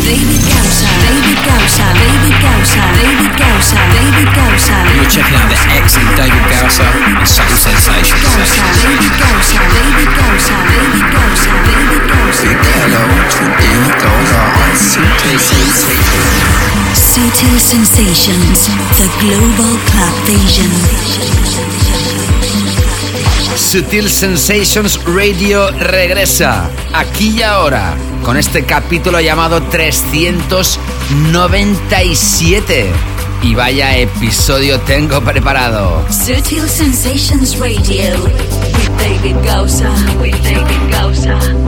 David. David. David. David. David Gausa. You're checking out the excellent David Gausa and Subtle Sensations. David. David. David. David Gausa. Hello to David Gausa on Subtle Sensations. Subtle Sensations. The global club vision. Sutil Sensations Radio regresa aquí y ahora con este capítulo llamado 397. Y vaya episodio tengo preparado. Sutil Sensations Radio with David Gausa. With David Gausa.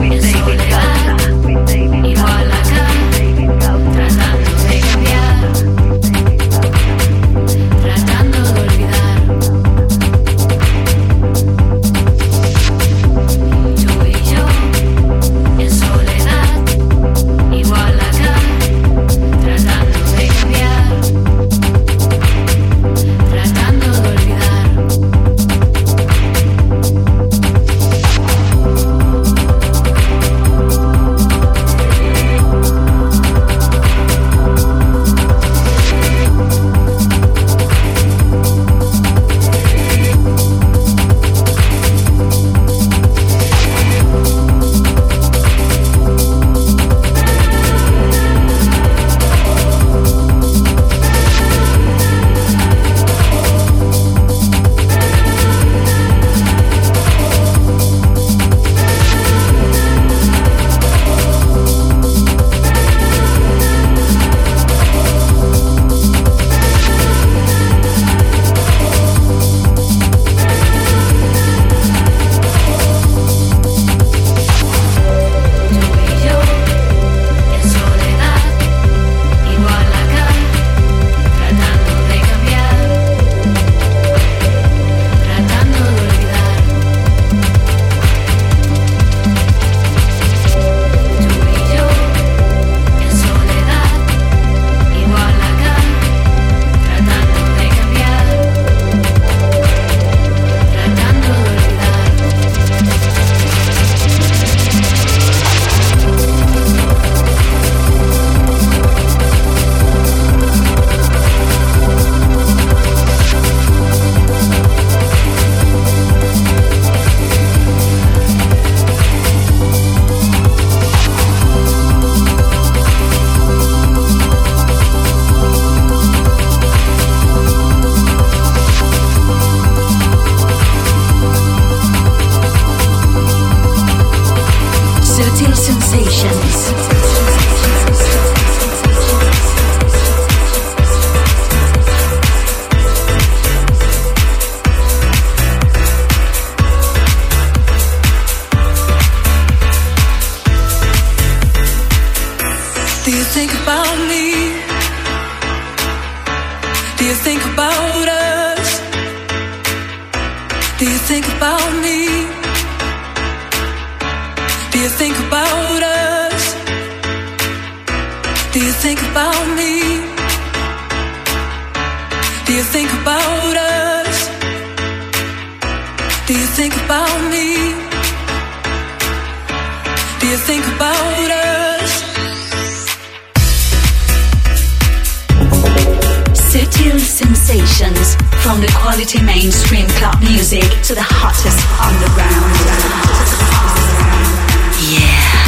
About me? Do you think about us? Do you think about me? Do you think about us? Do you think about me? Do you think about us? Subtle Sensations. From the quality mainstream club music to the hottest underground. Yeah.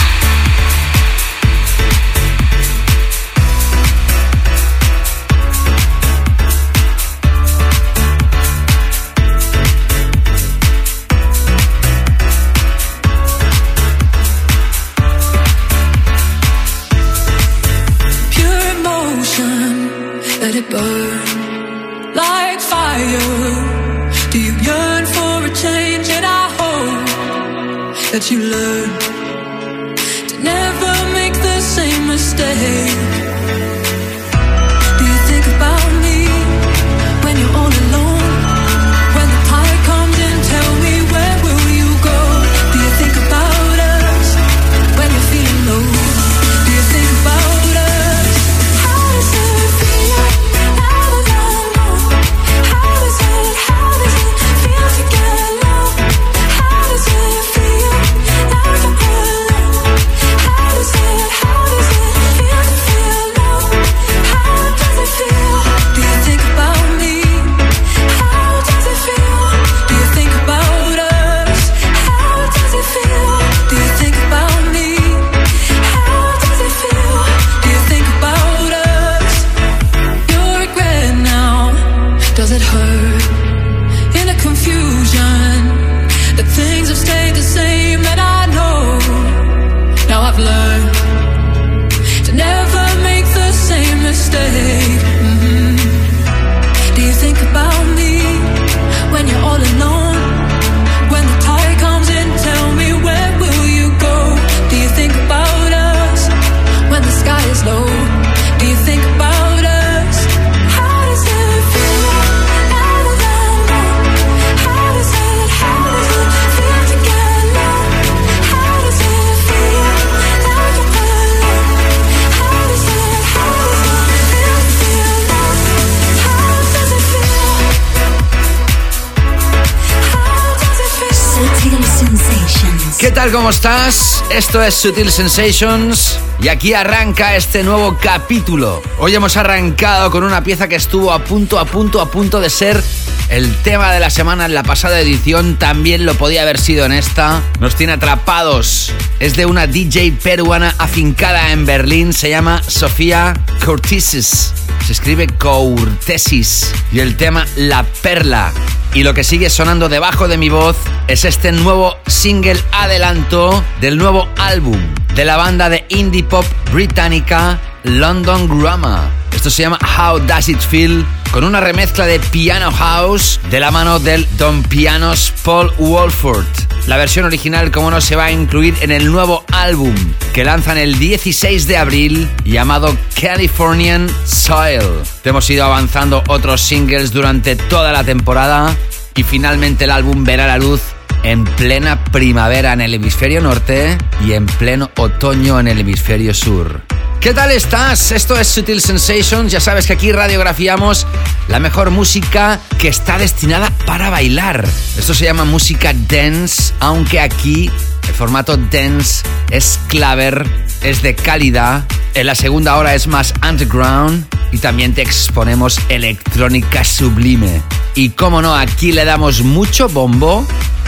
Es Sutil Sensations y aquí arranca este nuevo capítulo. Hoy hemos arrancado con una pieza que estuvo a punto, a punto, a punto de ser el tema de la semana en la pasada edición. También lo podía haber sido en esta. Nos tiene atrapados. Es de una DJ peruana afincada en Berlín. Se llama Sofía Cortisis. Se escribe Courtesis. Y el tema La Perla. Y lo que sigue sonando debajo de mi voz es este nuevo single adelanto del nuevo álbum de la banda de indie pop británica London Grammar. Esto se llama How Does It Feel con una remezcla de Piano House de la mano del Don Pianos Paul Wolford. La versión original, como no, se va a incluir en el nuevo álbum que lanzan el 16 de abril llamado Californian Soil. Hemos ido avanzando otros singles durante toda la temporada y finalmente el álbum verá la luz en plena primavera en el hemisferio norte y en pleno otoño en el hemisferio sur. ¿Qué tal estás? Esto es Sutil Sensations. Ya sabes que aquí radiografiamos la mejor música que está destinada para bailar. Esto se llama música dance, aunque aquí el formato dance es claver, es de calidad. En la segunda hora es más underground y también te exponemos electrónica sublime. Y como no, aquí le damos mucho bombo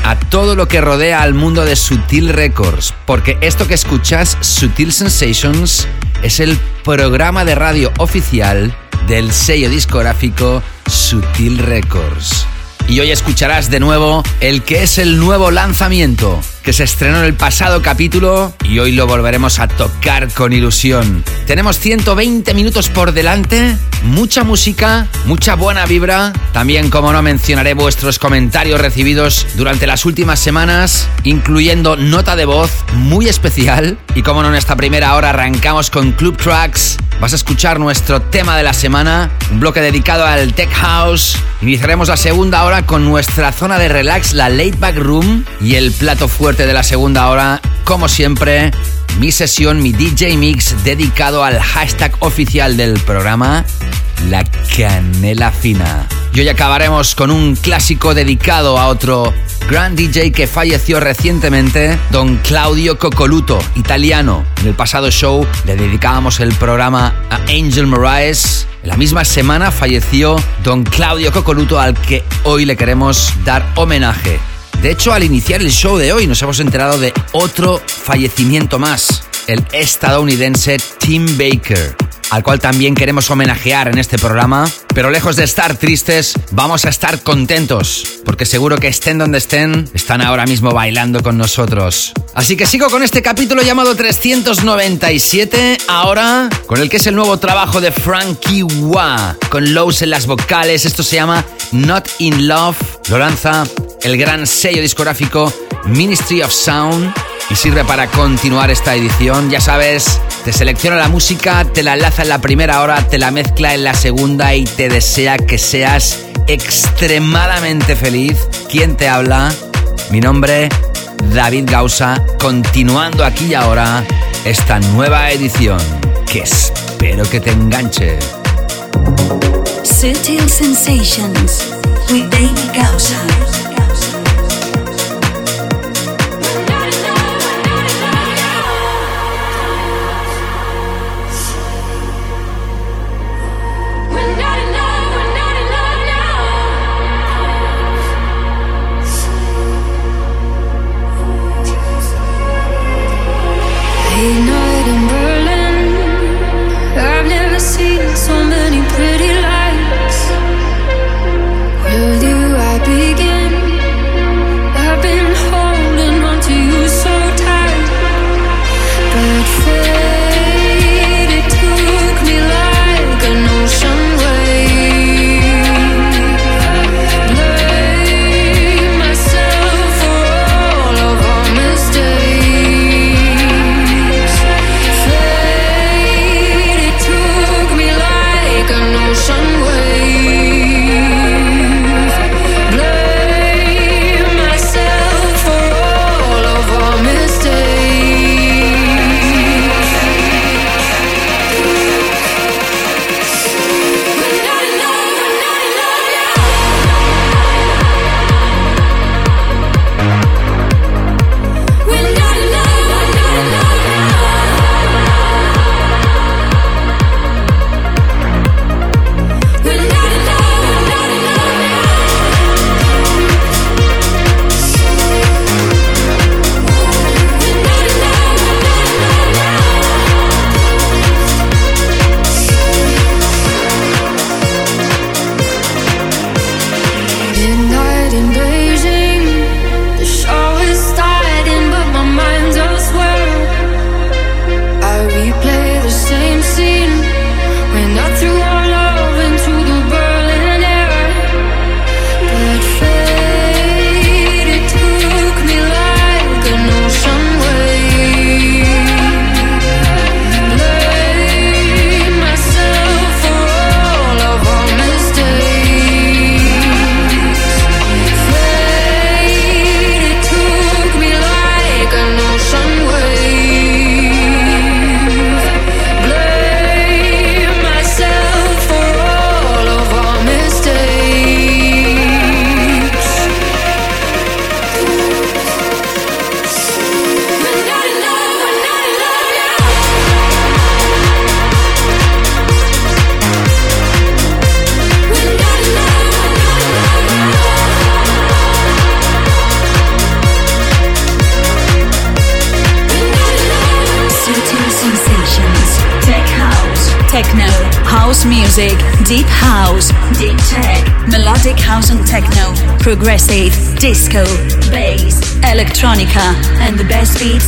a todo lo que rodea al mundo de Sutil Records, porque esto que escuchas, Sutil Sensations, es el programa de radio oficial del sello discográfico Sutil Records. Y hoy escucharás de nuevo el que es el nuevo lanzamiento que se estrenó en el pasado capítulo y hoy lo volveremos a tocar con ilusión. Tenemos 120 minutos por delante, mucha música, mucha buena vibra. También, como no, mencionaré vuestros comentarios recibidos durante las últimas semanas, incluyendo nota de voz muy especial. Y como no, en esta primera hora arrancamos con Club Tracks. Vas a escuchar nuestro tema de la semana, un bloque dedicado al Tech House. Iniciaremos la segunda hora con nuestra zona de relax, la Late Back Room y el plato fuerte de la segunda hora, como siempre, mi sesión, mi DJ mix dedicado al hashtag oficial del programa, la canela fina. Y hoy acabaremos con un clásico dedicado a otro gran DJ que falleció recientemente, don Claudio Coccoluto, italiano. En el pasado show le dedicábamos el programa a Angel Moraes. La misma semana falleció don Claudio Coccoluto al que hoy le queremos dar homenaje. De hecho, al iniciar el show de hoy nos hemos enterado de otro fallecimiento más, el estadounidense Tim Baker, al cual también queremos homenajear en este programa. Pero lejos de estar tristes, vamos a estar contentos, porque seguro que estén donde estén, están ahora mismo bailando con nosotros. Así que sigo con este capítulo llamado 397, ahora con el que es el nuevo trabajo de Frankie Wah, con lows en las vocales, esto se llama Not in Love, lo lanza el gran sello discográfico Ministry of Sound y sirve para continuar esta edición. Ya sabes, te selecciona la música, te la enlaza en la primera hora, te la mezcla en la segunda y te desea que seas extremadamente feliz. ¿Quién te habla? Mi nombre, David Gausa, continuando aquí y ahora esta nueva edición que espero que te enganche. Sutil Sensations with David Gausa. Night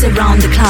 around the club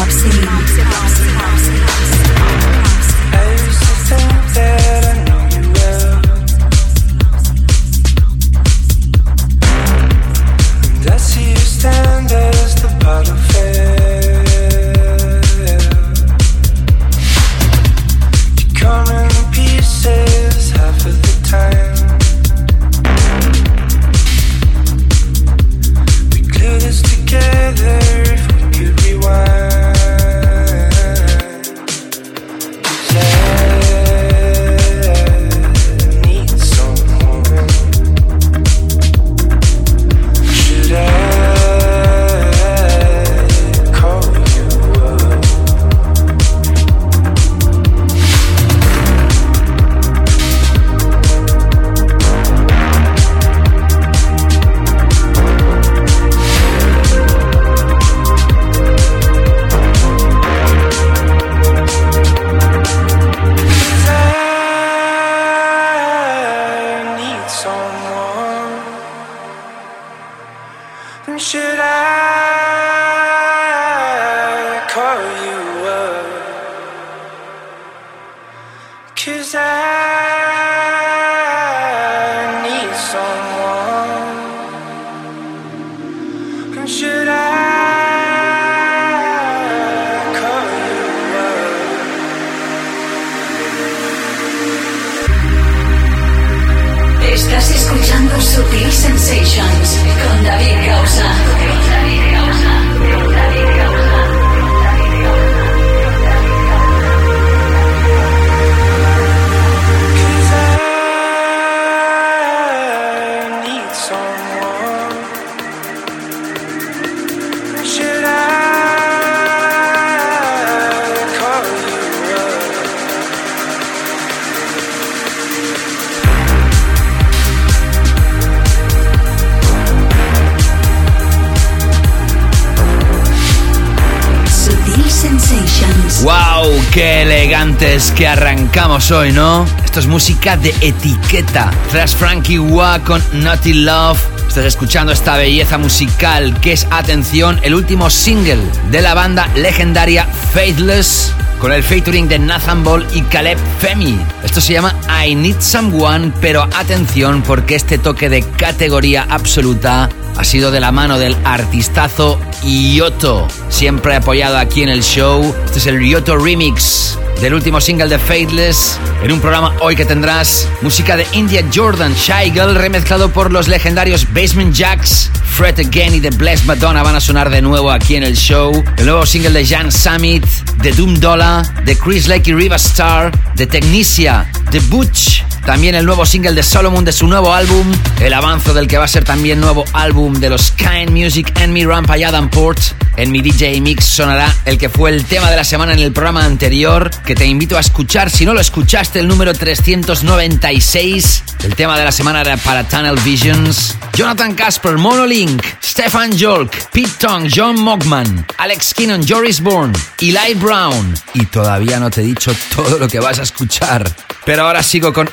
que arrancamos hoy, ¿no? Esto es música de etiqueta. Tras Frankie Wah con Naughty Love. Estás escuchando esta belleza musical que es, atención, el último single de la banda legendaria Faithless con el featuring de Nathan Ball y Caleb Femi. Esto se llama I Need Someone, pero atención porque este toque de categoría absoluta ha sido de la mano del artistazo Yoto, siempre apoyado aquí en el show. Este es el Yoto Remix del último single de Faithless, en un programa hoy que tendrás música de India Jordan, Shy remezclado por los legendarios Basement Jacks, Fred Again y The Blessed Madonna van a sonar de nuevo aquí en el show. El nuevo single de Jan Summit, de Doom Dollar, de Chris Lake y Riva Star, de Technicia, de Butch también el nuevo single de Solomon de su nuevo álbum, el avance del que va a ser también nuevo álbum de los Kind Music and Me Rampa y Adam Port. En mi DJ Mix sonará el que fue el tema de la semana en el programa anterior, que te invito a escuchar si no lo escuchaste, el número 396. El tema de la semana era para Tunnel Visions. Jonathan Casper, Monolink, Stefan Jolk, Pete Tong, John Mogman, Alex Kinnon, Joris Bourne, Eli Brown. Y todavía no te he dicho todo lo que vas a escuchar. Pero ahora sigo con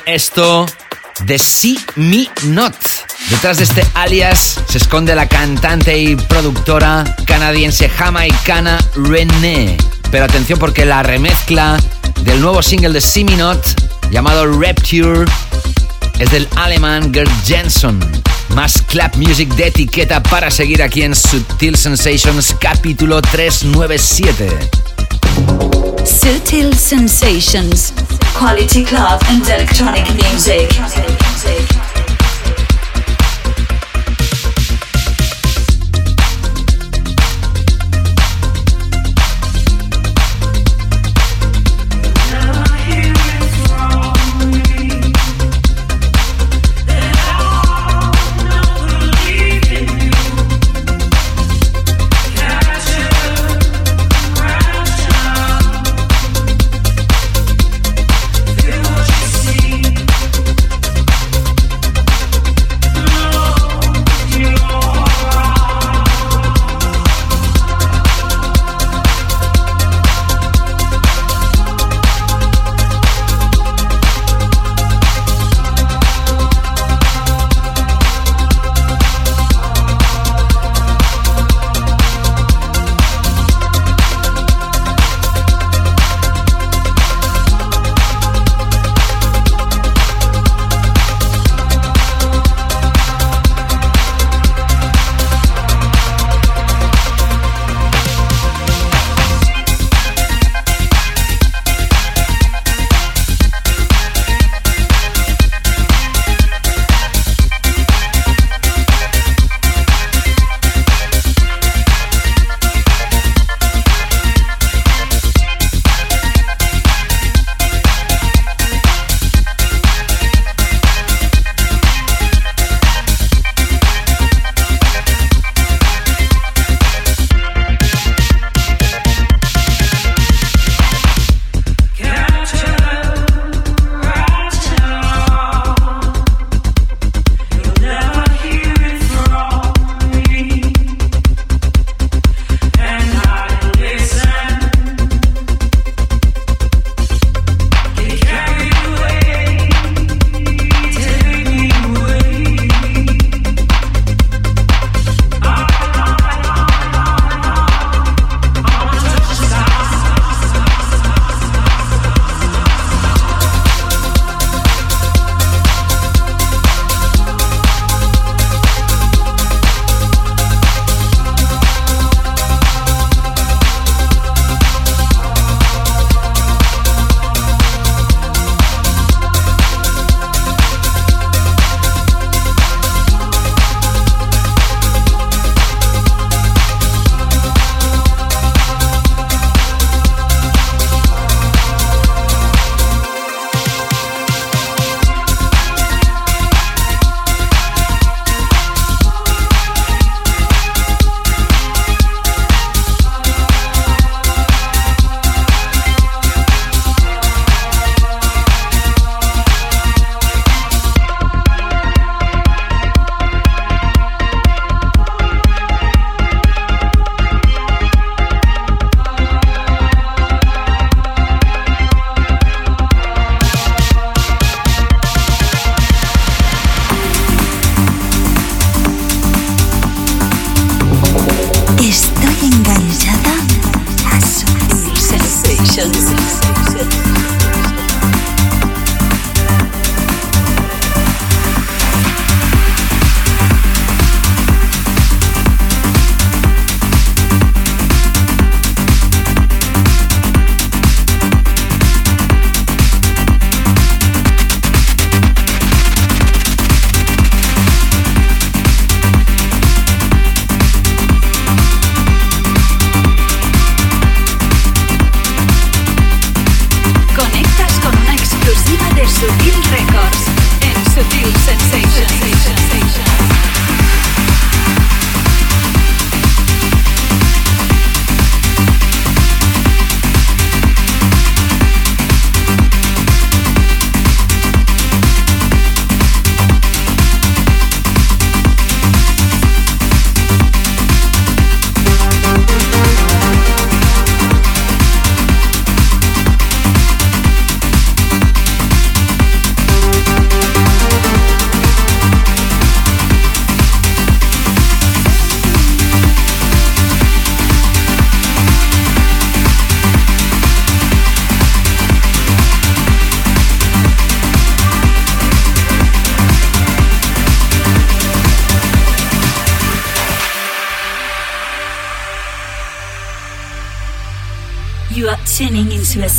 de See Me Not. Detrás de este alias se esconde la cantante y productora canadiense jamaicana René. Pero atención porque la remezcla del nuevo single de See Me Not llamado Rapture es del alemán Gerd Jensen. Más clap music de etiqueta para seguir aquí en Sutil Sensations capítulo 397. Sutil Sensations, quality club and electronic music.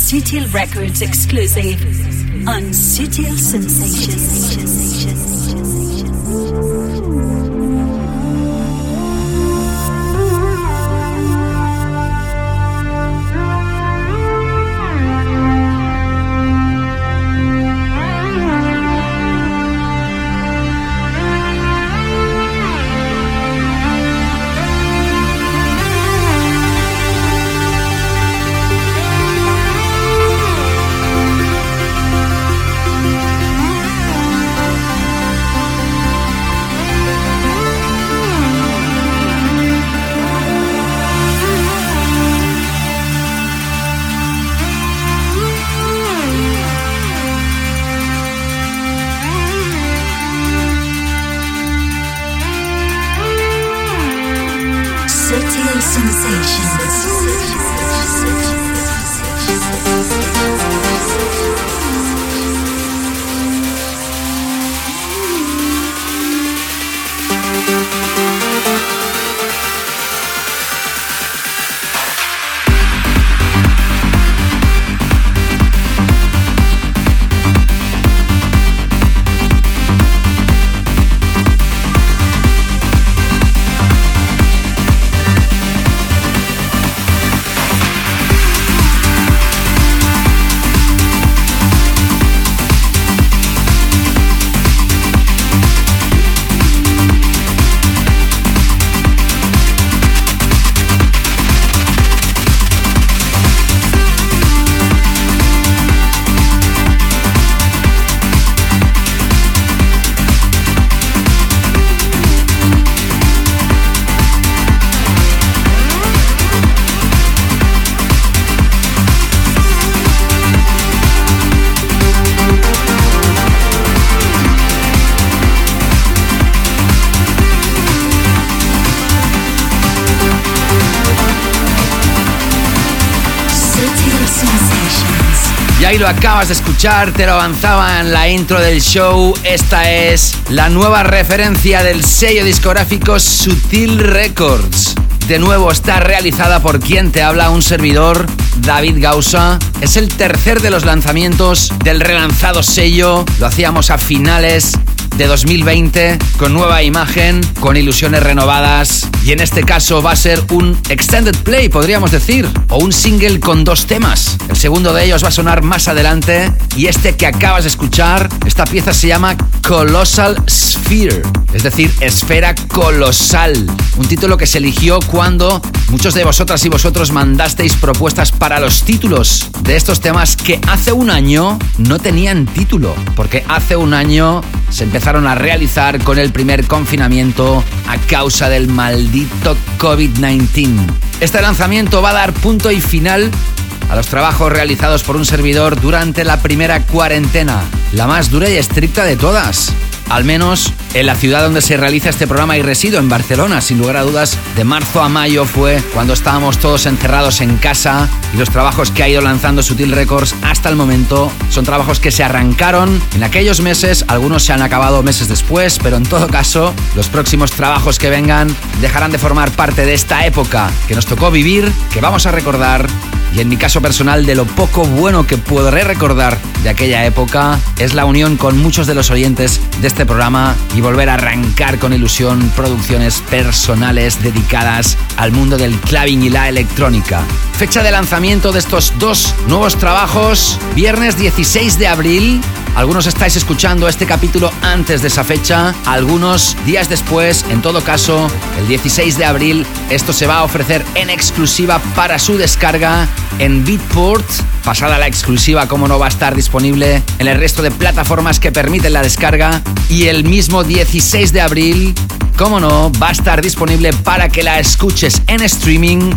Sutil Records exclusive on Sutil Sensations. Acabas de escuchar, te lo avanzaba en la intro del show. Esta es la nueva referencia del sello discográfico Sutil Records. De nuevo está realizada por quien te habla, un servidor, David Gausa. Es el tercer de los lanzamientos del relanzado sello. Lo hacíamos a finales de 2020 con nueva imagen, con ilusiones renovadas y en este caso va a ser un extended play, podríamos decir, o un single con dos temas. El segundo de ellos va a sonar más adelante y este que acabas de escuchar, esta pieza se llama Colossal Sphere, es decir, esfera colosal, un título que se eligió cuando muchos de vosotras y vosotros mandasteis propuestas para los títulos de estos temas que hace un año no tenían título, porque hace un año se empezaron a realizar con el primer confinamiento a causa del maldito COVID-19. Este lanzamiento va a dar punto y final a los trabajos realizados por un servidor durante la primera cuarentena, la más dura y estricta de todas al menos en la ciudad donde se realiza este programa y resido, en Barcelona. Sin lugar a dudas, de marzo a mayo fue cuando estábamos todos encerrados en casa y los trabajos que ha ido lanzando Sutil Records hasta el momento son trabajos que se arrancaron en aquellos meses, algunos se han acabado meses después, pero en todo caso, los próximos trabajos que vengan dejarán de formar parte de esta época que nos tocó vivir, que vamos a recordar en mi caso personal de lo poco bueno que podré recordar de aquella época es la unión con muchos de los oyentes de este programa y volver a arrancar con ilusión producciones personales dedicadas al mundo del clubbing y la electrónica. Fecha de lanzamiento de estos dos nuevos trabajos, viernes 16 de abril algunos estáis escuchando este capítulo antes de esa fecha, algunos días después. En todo caso, el 16 de abril esto se va a ofrecer en exclusiva para su descarga en Beatport. Pasada la exclusiva, como no va a estar disponible en el resto de plataformas que permiten la descarga. Y el mismo 16 de abril, como no, va a estar disponible para que la escuches en streaming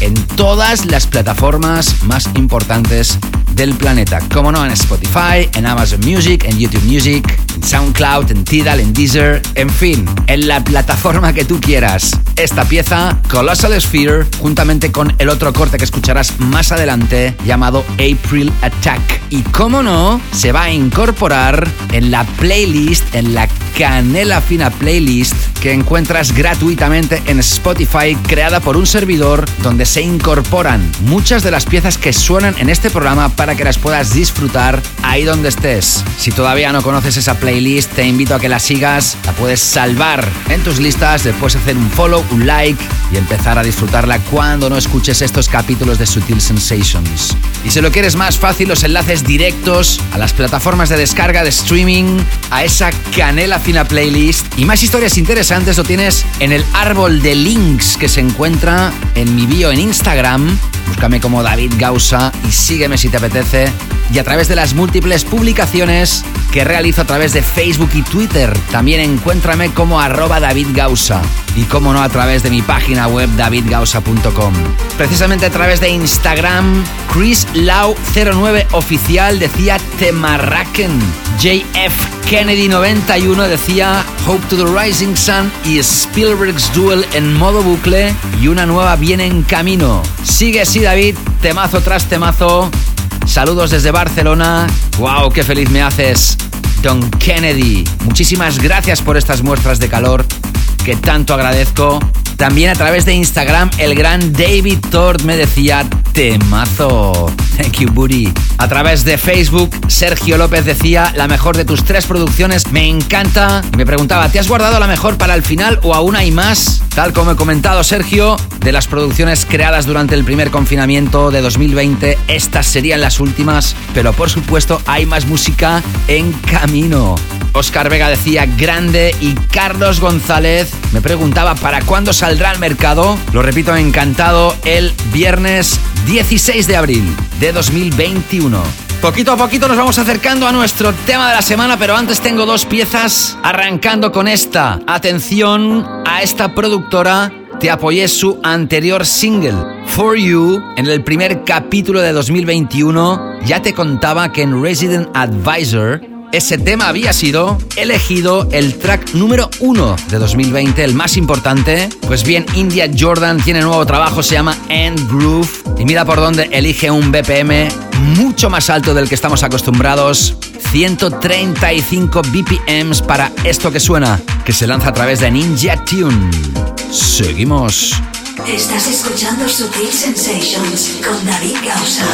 en todas las plataformas más importantes del planeta. Como no, en Spotify, en Amazon Music, en YouTube Music, en SoundCloud, en Tidal, en Deezer, en fin, en la plataforma que tú quieras. Esta pieza, Colossal Sphere, juntamente con el otro corte que escucharás más adelante, llamado April Attack. Y cómo no, se va a incorporar en la playlist, en la canela fina playlist que encuentras gratuitamente en Spotify, creada por un servidor donde se incorporan muchas de las piezas que suenan en este programa para que las puedas disfrutar ahí donde estés. Si todavía no conoces esa playlist, te invito a que la sigas, la puedes salvar en tus listas, después hacer un follow, un like y empezar a disfrutarla cuando no escuches estos capítulos de Sutil Sensations. Y si lo quieres más fácil, los enlaces directos a las plataformas de descarga de streaming, a esa canela fina playlist y más historias interesantes lo tienes en el árbol de links que se encuentra en mi bio en Instagram. Búscame como David Gausa y sígueme si te apetece. Y a través de las múltiples publicaciones que realizo a través de Facebook y Twitter. También encuéntrame como arroba David Gausa. Y como no, a través de mi página web davidgausa.com. Precisamente a través de Instagram, Chris Lau09 oficial decía Temarraken. JF Kennedy 91 decía Hope to the Rising Sun y Spielberg's Duel en modo bucle y una nueva viene en camino. Sigue así David, temazo tras temazo. Saludos desde Barcelona. ¡Wow! ¡Qué feliz me haces! Don Kennedy. Muchísimas gracias por estas muestras de calor que tanto agradezco. También a través de Instagram, el gran David Tord me decía temazo. Thank you, buddy. A través de Facebook, Sergio López decía la mejor de tus tres producciones. Me encanta. Me preguntaba, ¿te has guardado la mejor para el final o aún hay más? Tal como he comentado, Sergio, de las producciones creadas durante el primer confinamiento de 2020, estas serían las últimas, pero por supuesto hay más música en camino. Oscar Vega decía grande y Carlos González me preguntaba para cuándo saldrá al mercado. Lo repito, encantado, el viernes 16 de abril de 2021. Poquito a poquito nos vamos acercando a nuestro tema de la semana, pero antes tengo dos piezas, arrancando con esta. Atención a esta productora, te apoyé su anterior single, For You, en el primer capítulo de 2021. Ya te contaba que en Resident Advisor ese tema había sido elegido el track número uno de 2020, el más importante. Pues bien, India Jordan tiene nuevo trabajo, se llama End Groove. Y mira por dónde elige un BPM mucho más alto del que estamos acostumbrados. 135 BPMs para esto que suena, que se lanza a través de Ninja Tune. Seguimos. Estás escuchando Sutil Sensations con David Gausa.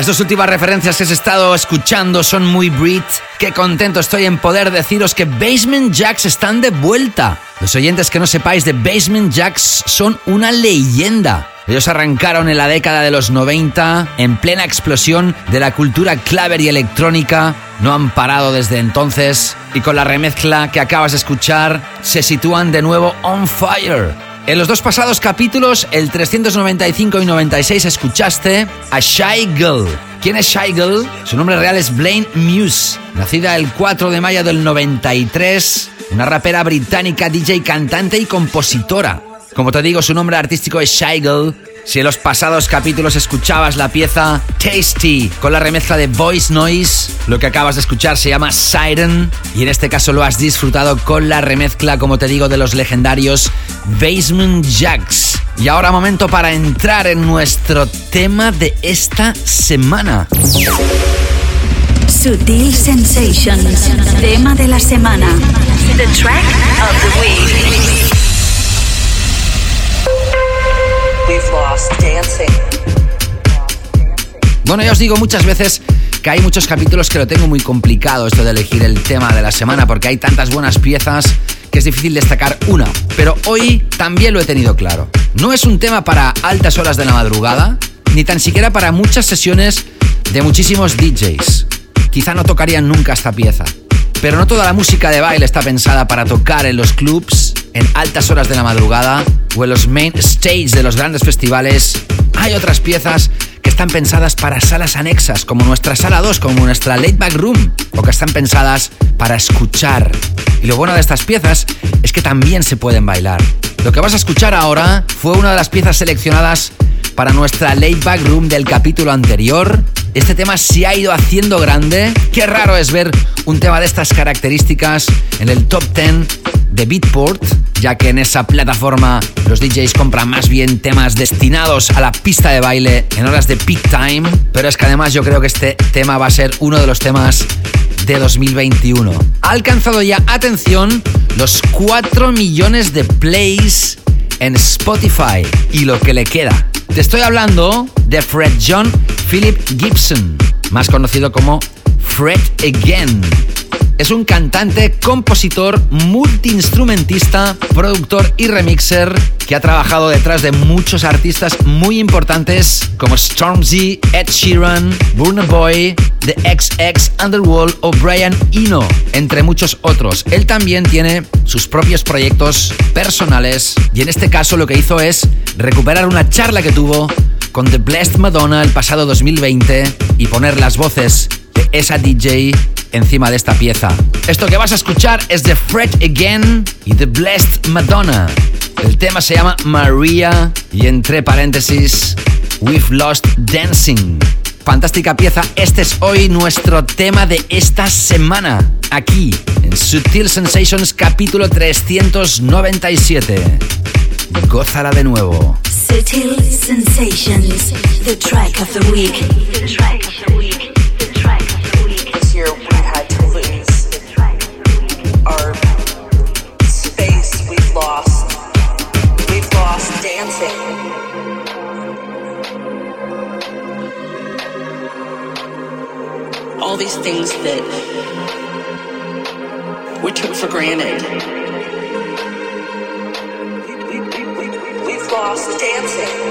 Las dos últimas referencias que has estado escuchando son muy Brit. Qué contento estoy en poder deciros que Basement Jacks están de vuelta. Los oyentes que no sepáis de Basement Jacks son una leyenda. Ellos arrancaron en la década de los 90, en plena explosión de la cultura claver y electrónica. No han parado desde entonces y con la remezcla que acabas de escuchar se sitúan de nuevo on fire. En los dos pasados capítulos, el 395 y 96, escuchaste a Shy Girl. ¿Quién es Shy Girl? Su nombre real es Blaine Muse, nacida el 4 de mayo del 93, una rapera británica, DJ, cantante y compositora. Como te digo, su nombre artístico es Shy Girl si en los pasados capítulos escuchabas la pieza Tasty con la remezcla de Voice Noise, lo que acabas de escuchar se llama Siren y en este caso lo has disfrutado con la remezcla, como te digo, de los legendarios Basement Jacks. Y ahora momento para entrar en nuestro tema de esta semana. Sutil Sensations, tema de la semana. The track of the week. Bueno, ya os digo muchas veces que hay muchos capítulos que lo tengo muy complicado esto de elegir el tema de la semana porque hay tantas buenas piezas que es difícil destacar una. Pero hoy también lo he tenido claro. No es un tema para altas horas de la madrugada, ni tan siquiera para muchas sesiones de muchísimos DJs. Quizá no tocarían nunca esta pieza. Pero no toda la música de baile está pensada para tocar en los clubs en altas horas de la madrugada o en los main stage de los grandes festivales. Hay otras piezas están pensadas para salas anexas, como nuestra sala 2, como nuestra late back room, o que están pensadas para escuchar. Y lo bueno de estas piezas es que también se pueden bailar. Lo que vas a escuchar ahora fue una de las piezas seleccionadas para nuestra late back room del capítulo anterior. Este tema se ha ido haciendo grande. Qué raro es ver un tema de estas características en el top 10 de Beatport, ya que en esa plataforma los DJs compran más bien temas destinados a la pista de baile en horas de time. Pero es que además yo creo que este tema va a ser uno de los temas de 2021. Ha alcanzado ya, atención, los 4 millones de plays en Spotify y lo que le queda. Te estoy hablando de Fred John Philip Gibson, más conocido como Fred Again. Es un cantante, compositor, multiinstrumentista, productor y remixer que ha trabajado detrás de muchos artistas muy importantes como Stormzy, Ed Sheeran, Burna Boy, The XX, Underworld o Brian Eno, entre muchos otros. Él también tiene sus propios proyectos personales y en este caso lo que hizo es recuperar una charla que tuvo con The Blessed Madonna el pasado 2020 y poner las voces de esa DJ encima de esta pieza. Esto que vas a escuchar es de Fred Again y The Blessed Madonna. El tema se llama Maria y entre paréntesis, We've Lost Dancing. Fantástica pieza, este es hoy nuestro tema de esta semana, aquí en Sutil Sensations capítulo 397. Gózala de nuevo. Sutil Sensations, the track of the week. The track of the week. These things that we took for granted. We- we- we- we- We've lost dancing.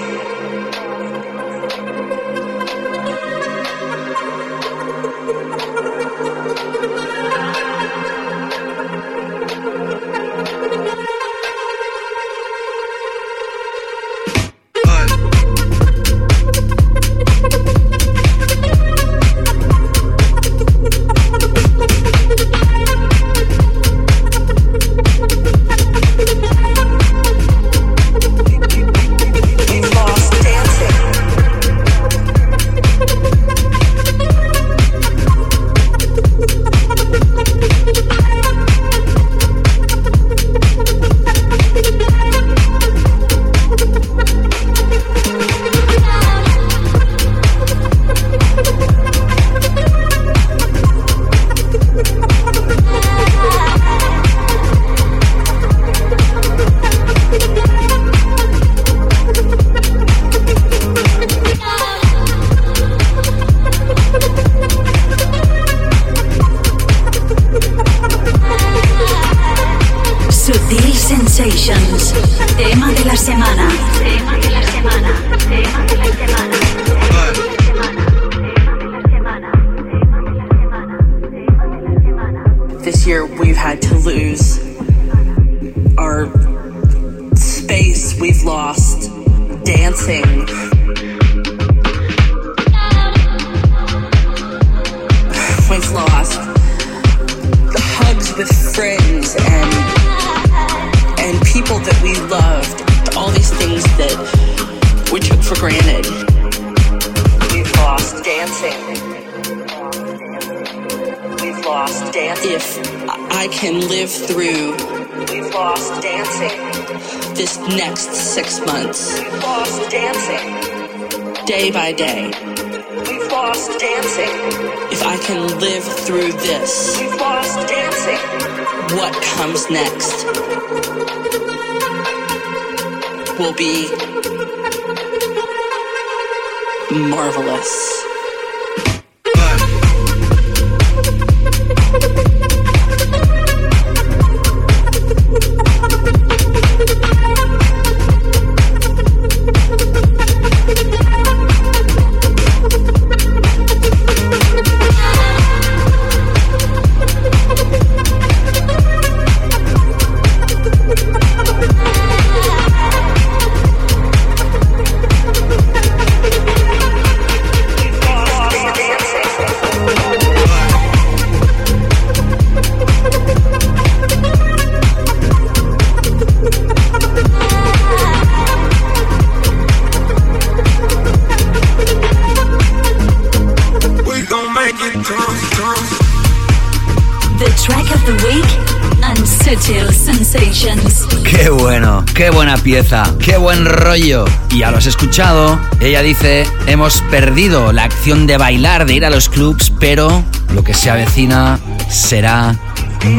Pieza, qué buen rollo. Y ya lo has escuchado, ella dice, hemos perdido la acción de bailar, de ir a los clubs, pero lo que se avecina será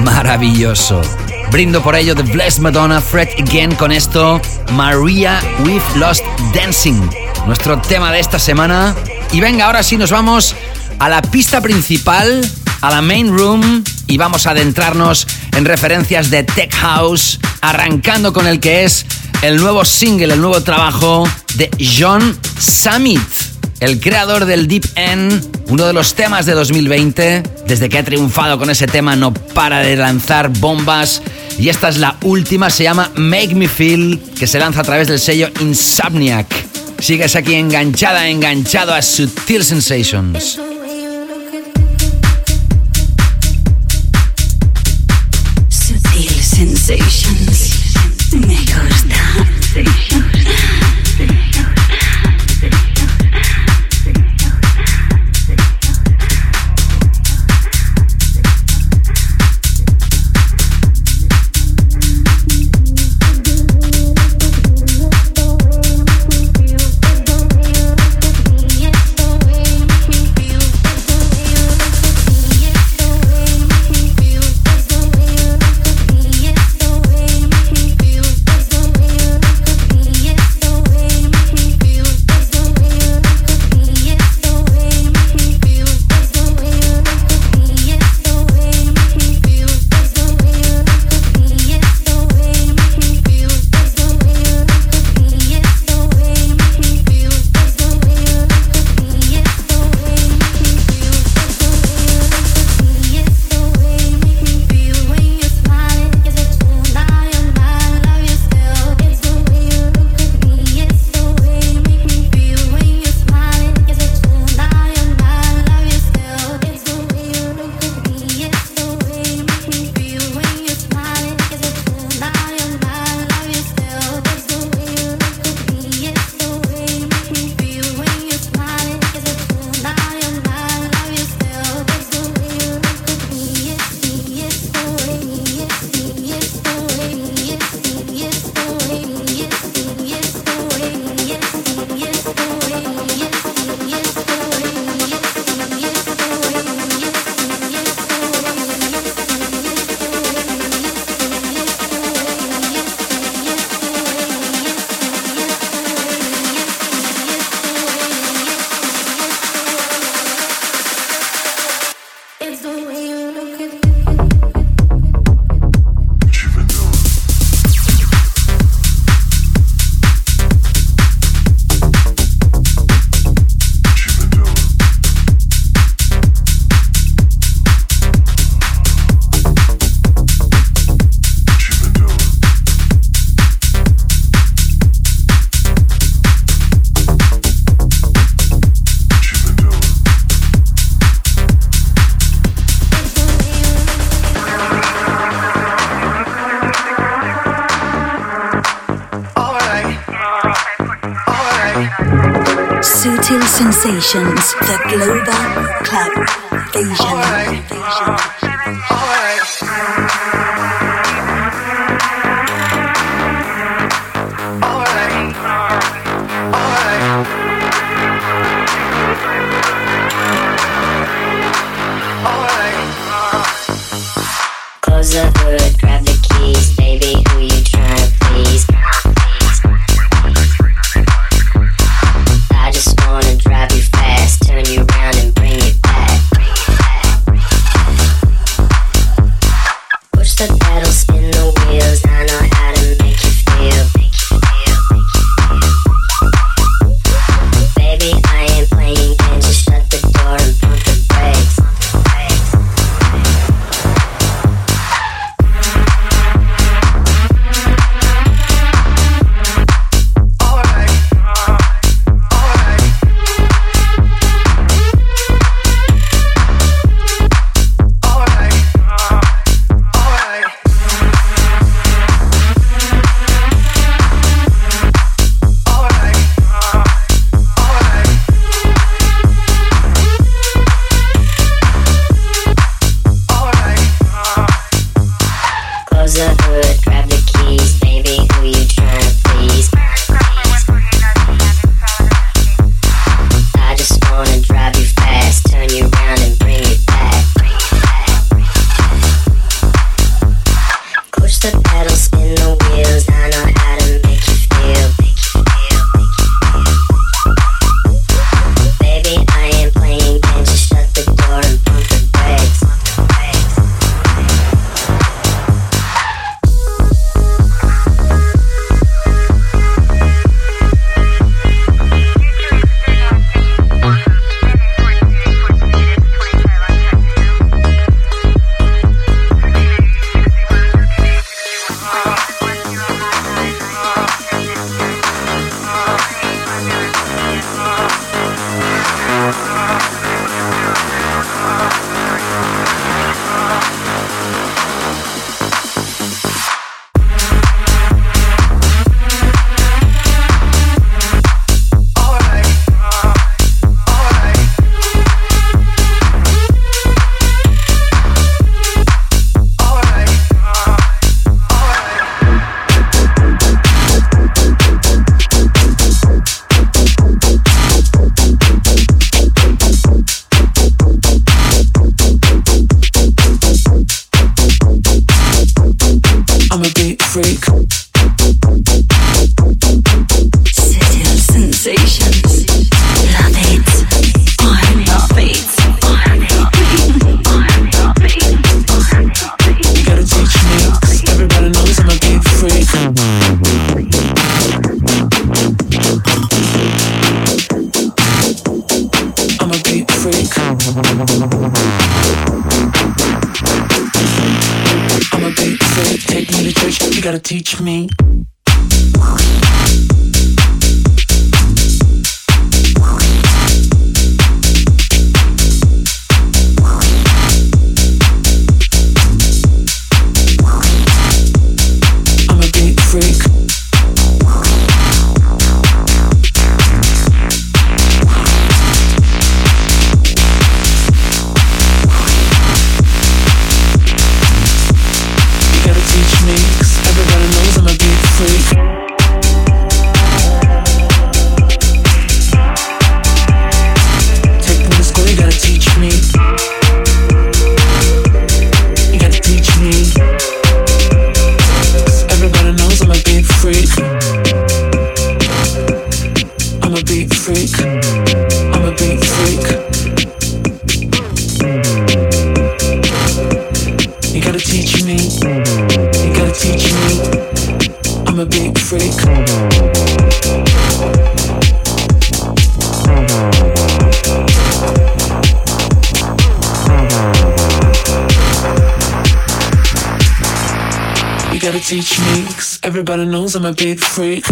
maravilloso. Brindo por ello The Blessed Madonna, Fred Again con esto, Maria We've Lost Dancing, nuestro tema de esta semana. Y venga, ahora sí nos vamos a la pista principal, a la main room, y vamos a adentrarnos en referencias de Tech House, arrancando con el que es el nuevo single, el nuevo trabajo de John Summit, el creador del Deep End, uno de los temas de 2020. Desde que ha triunfado con ese tema no para de lanzar bombas. Y esta es la última, se llama Make Me Feel, que se lanza a través del sello Insomniac. Sigues aquí enganchada, enganchado a Sutil Sensations. Sutil Sensations. desert me. Everybody knows I'm a big freak.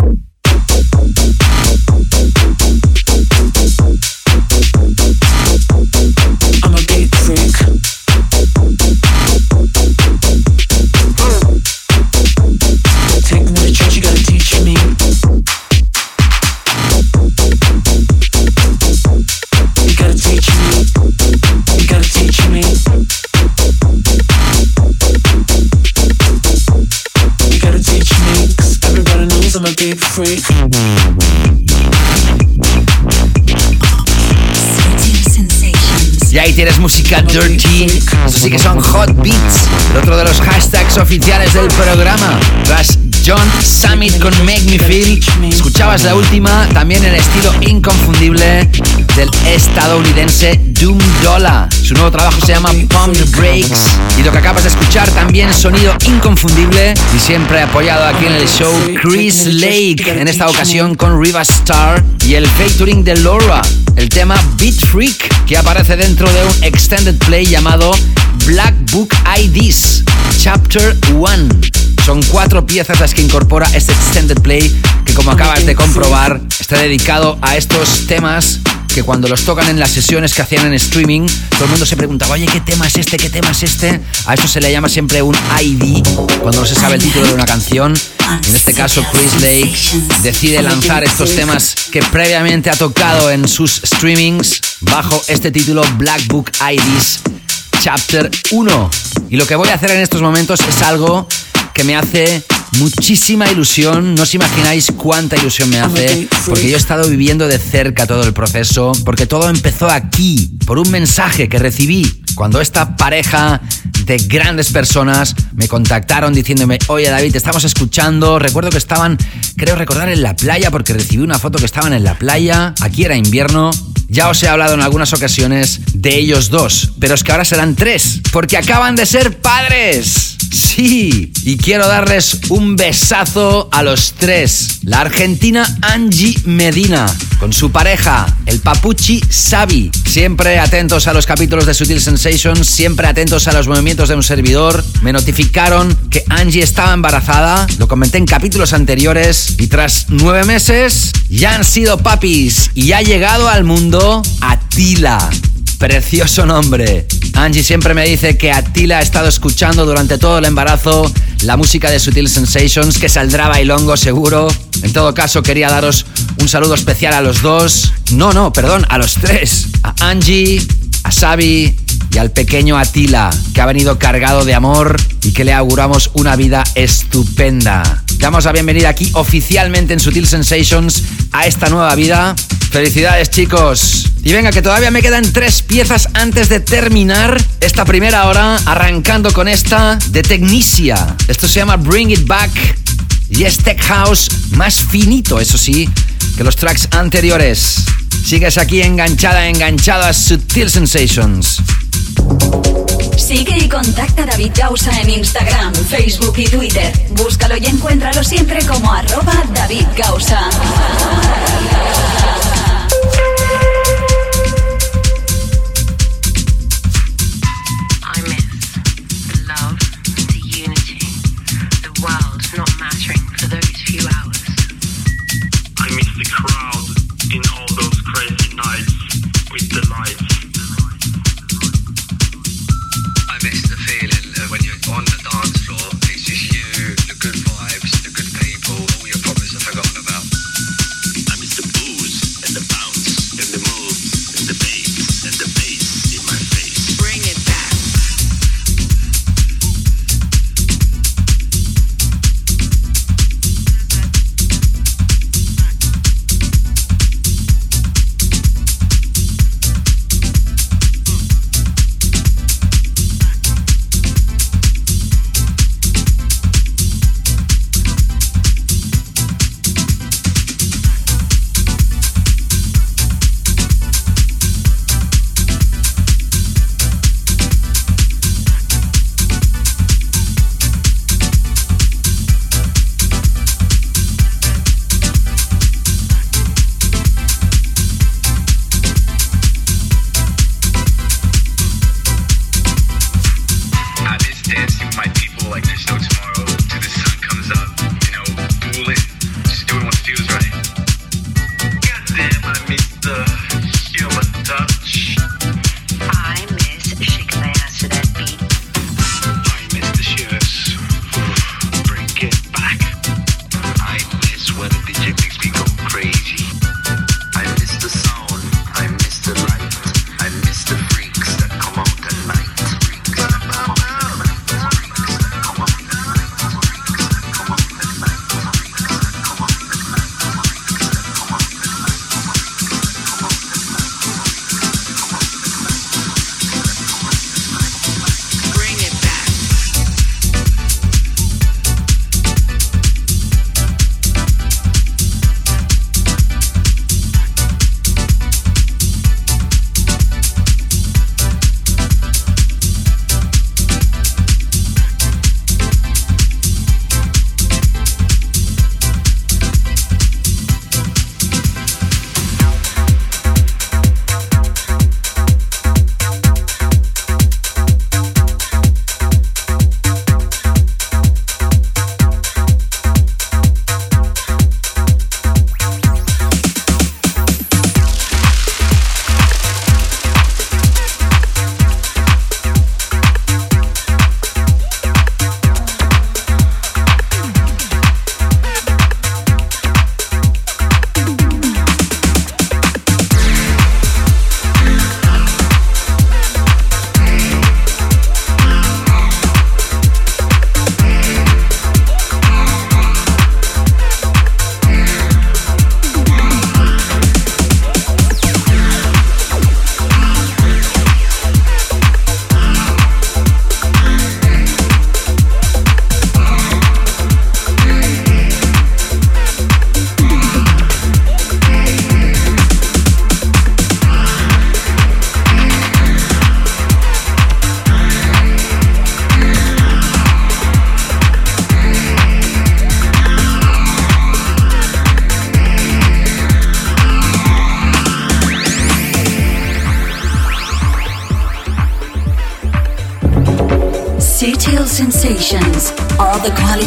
Dirty. Eso sí que son hot beats. otro de los hashtags oficiales del programa. Tras John Summit con Make Me Feel. Escuchabas la última, también en estilo inconfundible del estadounidense Doom Dollar. Su nuevo trabajo se llama Pump the Breaks. Y lo que acabas de escuchar también sonido inconfundible y siempre apoyado aquí en el show Chris Lake. En esta ocasión con Riva Star y el featuring de Laura. El tema Beat Freak que aparece dentro de un extended play llamado Black Book IDs Chapter 1. Son cuatro piezas las que incorpora este extended play que como acabas de comprobar está dedicado a estos temas que cuando los tocan en las sesiones que hacían en streaming, todo el mundo se preguntaba, oye, ¿qué tema es este? ¿Qué tema es este? A esto se le llama siempre un ID, cuando no se sabe el título de una canción. En este caso, Chris Lake decide lanzar estos temas que previamente ha tocado en sus streamings bajo este título Black Book IDs Chapter 1. Y lo que voy a hacer en estos momentos es algo que me hace muchísima ilusión. No os imagináis cuánta ilusión me hace, porque yo he estado viviendo de cerca todo el proceso, porque todo empezó aquí, por un mensaje que recibí cuando esta pareja de grandes personas me contactaron diciéndome, oye David, te estamos escuchando. Recuerdo que estaban, creo recordar, en la playa, porque recibí una foto que estaban en la playa. Aquí era invierno. Ya os he hablado en algunas ocasiones de ellos dos, pero es que ahora serán tres, porque acaban de ser padres. Sí, y quiero darles un besazo a los tres. La argentina Angie Medina, con su pareja, el papuchi Xavi. Siempre atentos a los capítulos de Sutil Sensations, siempre atentos a los movimientos de un servidor. Me notificaron que Angie estaba embarazada, lo comenté en capítulos anteriores, y tras nueve meses ya han sido papis y ha llegado al mundo Atila. Precioso nombre. Angie siempre me dice que Attila ha estado escuchando durante todo el embarazo la música de Sutil Sensations, que saldrá bailongo seguro. En todo caso, quería daros un saludo especial a los dos. No, no, perdón, a los tres. A Angie, a Xavi y al pequeño Attila, que ha venido cargado de amor y que le auguramos una vida estupenda. Damos la bienvenida aquí oficialmente en Sutil Sensations a esta nueva vida. Felicidades chicos. Y venga, que todavía me quedan tres piezas antes de terminar esta primera hora, arrancando con esta de Technicia. Esto se llama Bring It Back y es Tech House más finito, eso sí, que los tracks anteriores. Sigues aquí enganchada, enganchado a Sutil Sensations. Sigue y contacta a David Gausa en Instagram, Facebook y Twitter. Búscalo y encuéntralo siempre como arroba David Gausa.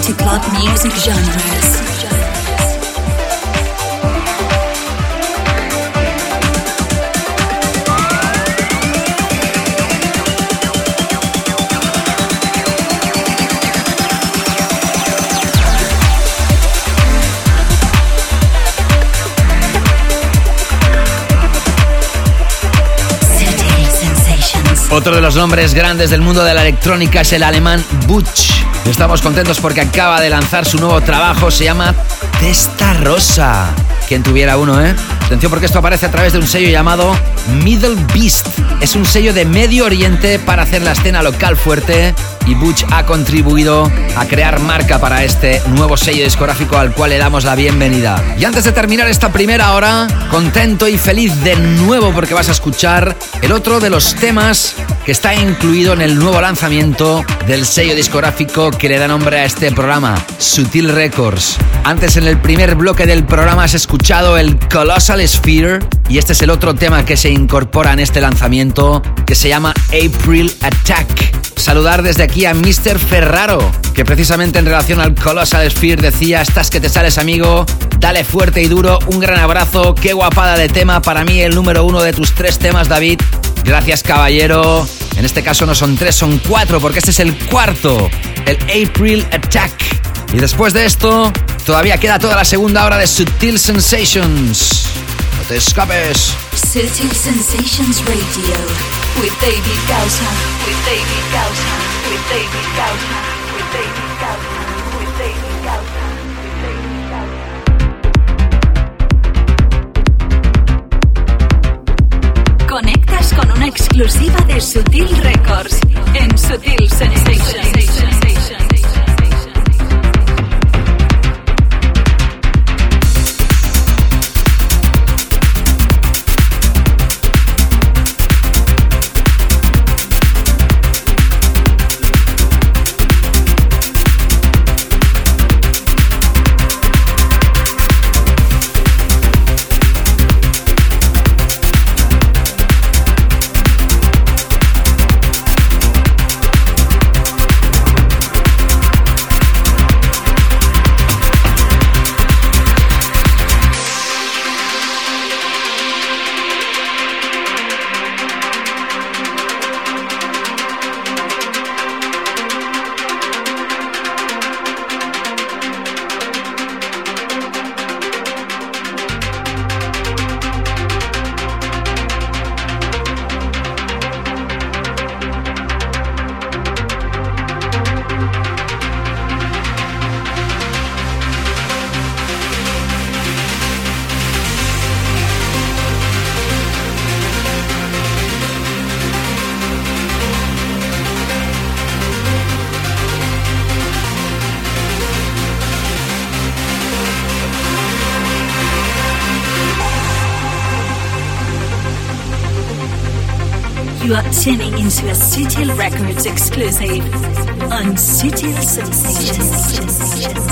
Quality club music genres. Otro de los nombres grandes del mundo de la electrónica es el alemán Butch. Estamos contentos porque acaba de lanzar su nuevo trabajo, se llama Testa Rosa. Quien tuviera uno, ¿eh? Atención porque esto aparece a través de un sello llamado Middle Beast. Es un sello de Medio Oriente para hacer la escena local fuerte y Butch ha contribuido a crear marca para este nuevo sello discográfico al cual le damos la bienvenida. Y antes de terminar esta primera hora, contento y feliz de nuevo porque vas a escuchar el otro de los temas que está incluido en el nuevo lanzamiento del sello discográfico que le da nombre a este programa, Sutil Records. Antes en el primer bloque del programa has escuchado el Colossal Sphere y este es el otro tema que se incorpora en este lanzamiento que se llama April Attack. Saludar desde aquí a Mr. Ferraro, que precisamente en relación al Colossal Sphere decía, estás que te sales amigo, dale fuerte y duro, un gran abrazo, qué guapada de tema, para mí el número uno de tus tres temas David, gracias caballero, en este caso no son tres, son cuatro, porque este es el cuarto, el April Attack. Y después de esto, todavía queda toda la segunda hora de Sutil Sensations. No te escapes. Sutil Sensations Radio with David with David with David with David exclusiva de Sutil Records en Sutil Sensations. Into a Sutil Records exclusive on Sutil Sensations.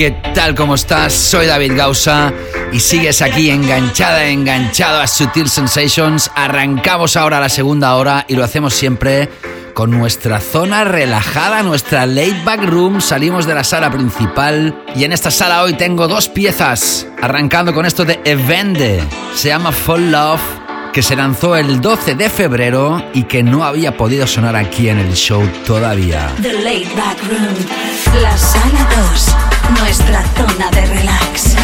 ¿Qué tal? ¿Cómo estás? Soy David Gausa y sigues aquí enganchada, enganchado a Sutil Sensations. Arrancamos ahora la segunda hora y lo hacemos siempre con nuestra zona relajada, nuestra late back room. Salimos de la sala principal y en esta sala hoy tengo dos piezas. Arrancando con esto de Evende. Se llama Fall Love que se lanzó el 12 de febrero y que no había podido sonar aquí en el show todavía. The Late Back Room, la sala 2, nuestra zona de relax.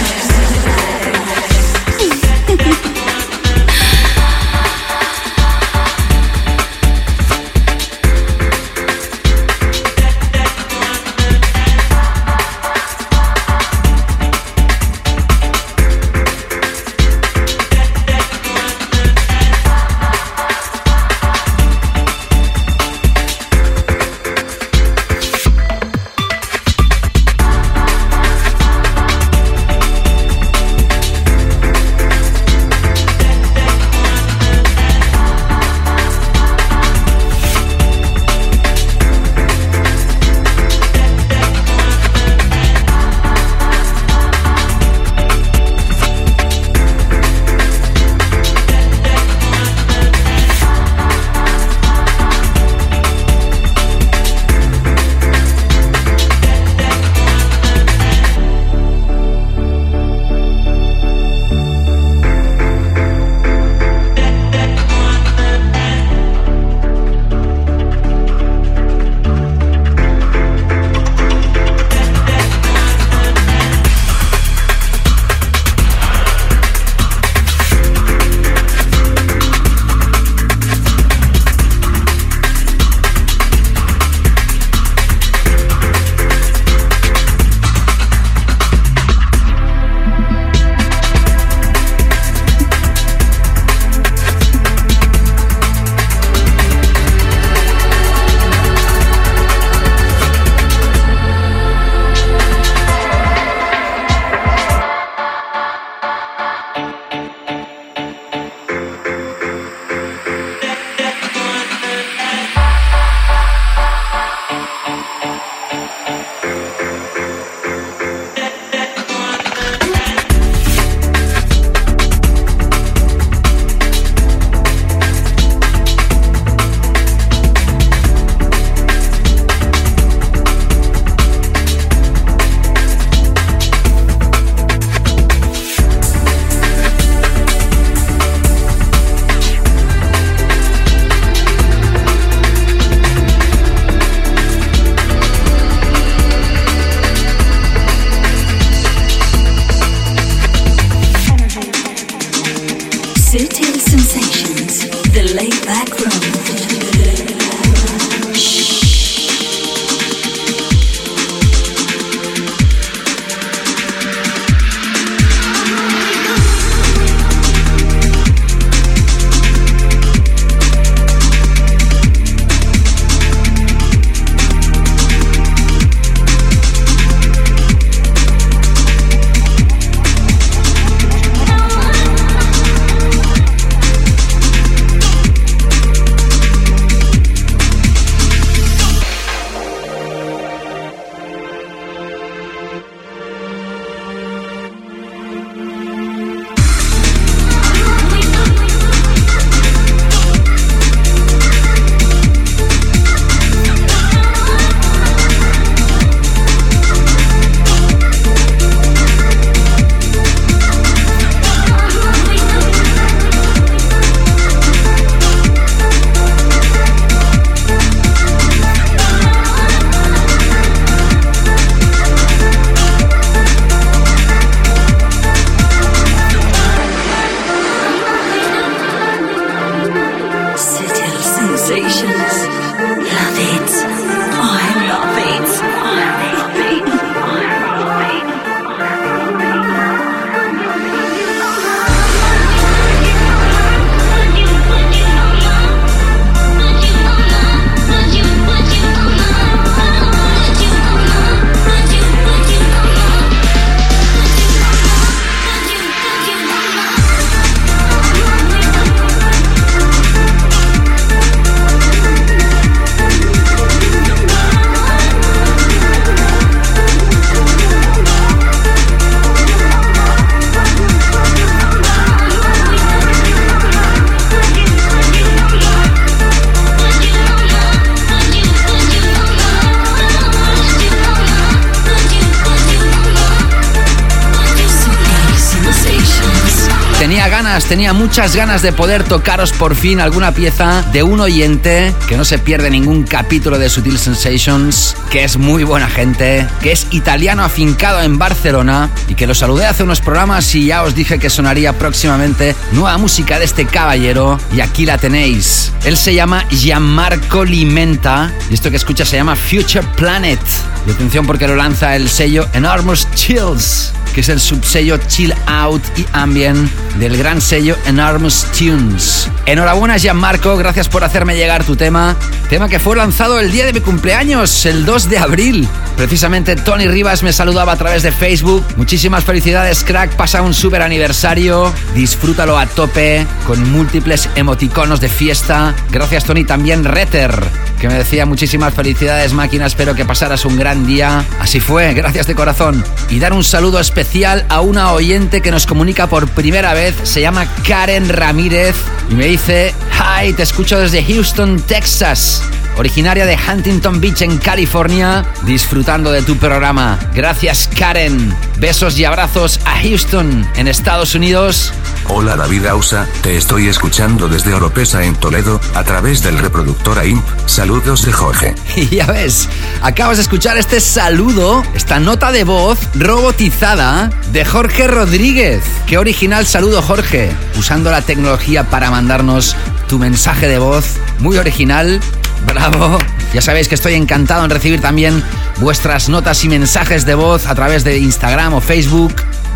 Tenía muchas ganas de poder tocaros por fin alguna pieza de un oyente que no se pierde ningún capítulo de Sutil Sensations, que es muy buena gente, que es italiano afincado en Barcelona y que lo saludé hace unos programas y ya os dije que sonaría próximamente nueva música de este caballero y aquí la tenéis. Él se llama Gianmarco Limenta y esto que escucha se llama Future Planet. Y atención porque lo lanza el sello Enormous Chills que es el subsello Chill Out y Ambient del gran sello Enormous Tunes. Enhorabuena Gianmarco, gracias por hacerme llegar tu tema, tema que fue lanzado el día de mi cumpleaños, el 2 de abril. Precisamente Tony Rivas me saludaba a través de Facebook. Muchísimas felicidades, crack, pasa un super aniversario, disfrútalo a tope con múltiples emoticonos de fiesta. Gracias Tony, también Retter que me decía muchísimas felicidades máquina, espero que pasaras un gran día. Así fue, gracias de corazón. Y dar un saludo especial a una oyente que nos comunica por primera vez, se llama Karen Ramírez y me dice, hi, te escucho desde Houston, Texas originaria de Huntington Beach en California, disfrutando de tu programa. Gracias Karen. Besos y abrazos a Houston, en Estados Unidos. Hola David Ausa, te estoy escuchando desde Oropesa en Toledo, a través del reproductor AIMP. Saludos de Jorge. Y ya ves, acabas de escuchar este saludo, esta nota de voz robotizada de Jorge Rodríguez. Qué original saludo Jorge, usando la tecnología para mandarnos tu mensaje de voz, muy original Bravo. Ya sabéis que estoy encantado en recibir también vuestras notas y mensajes de voz a través de Instagram o Facebook.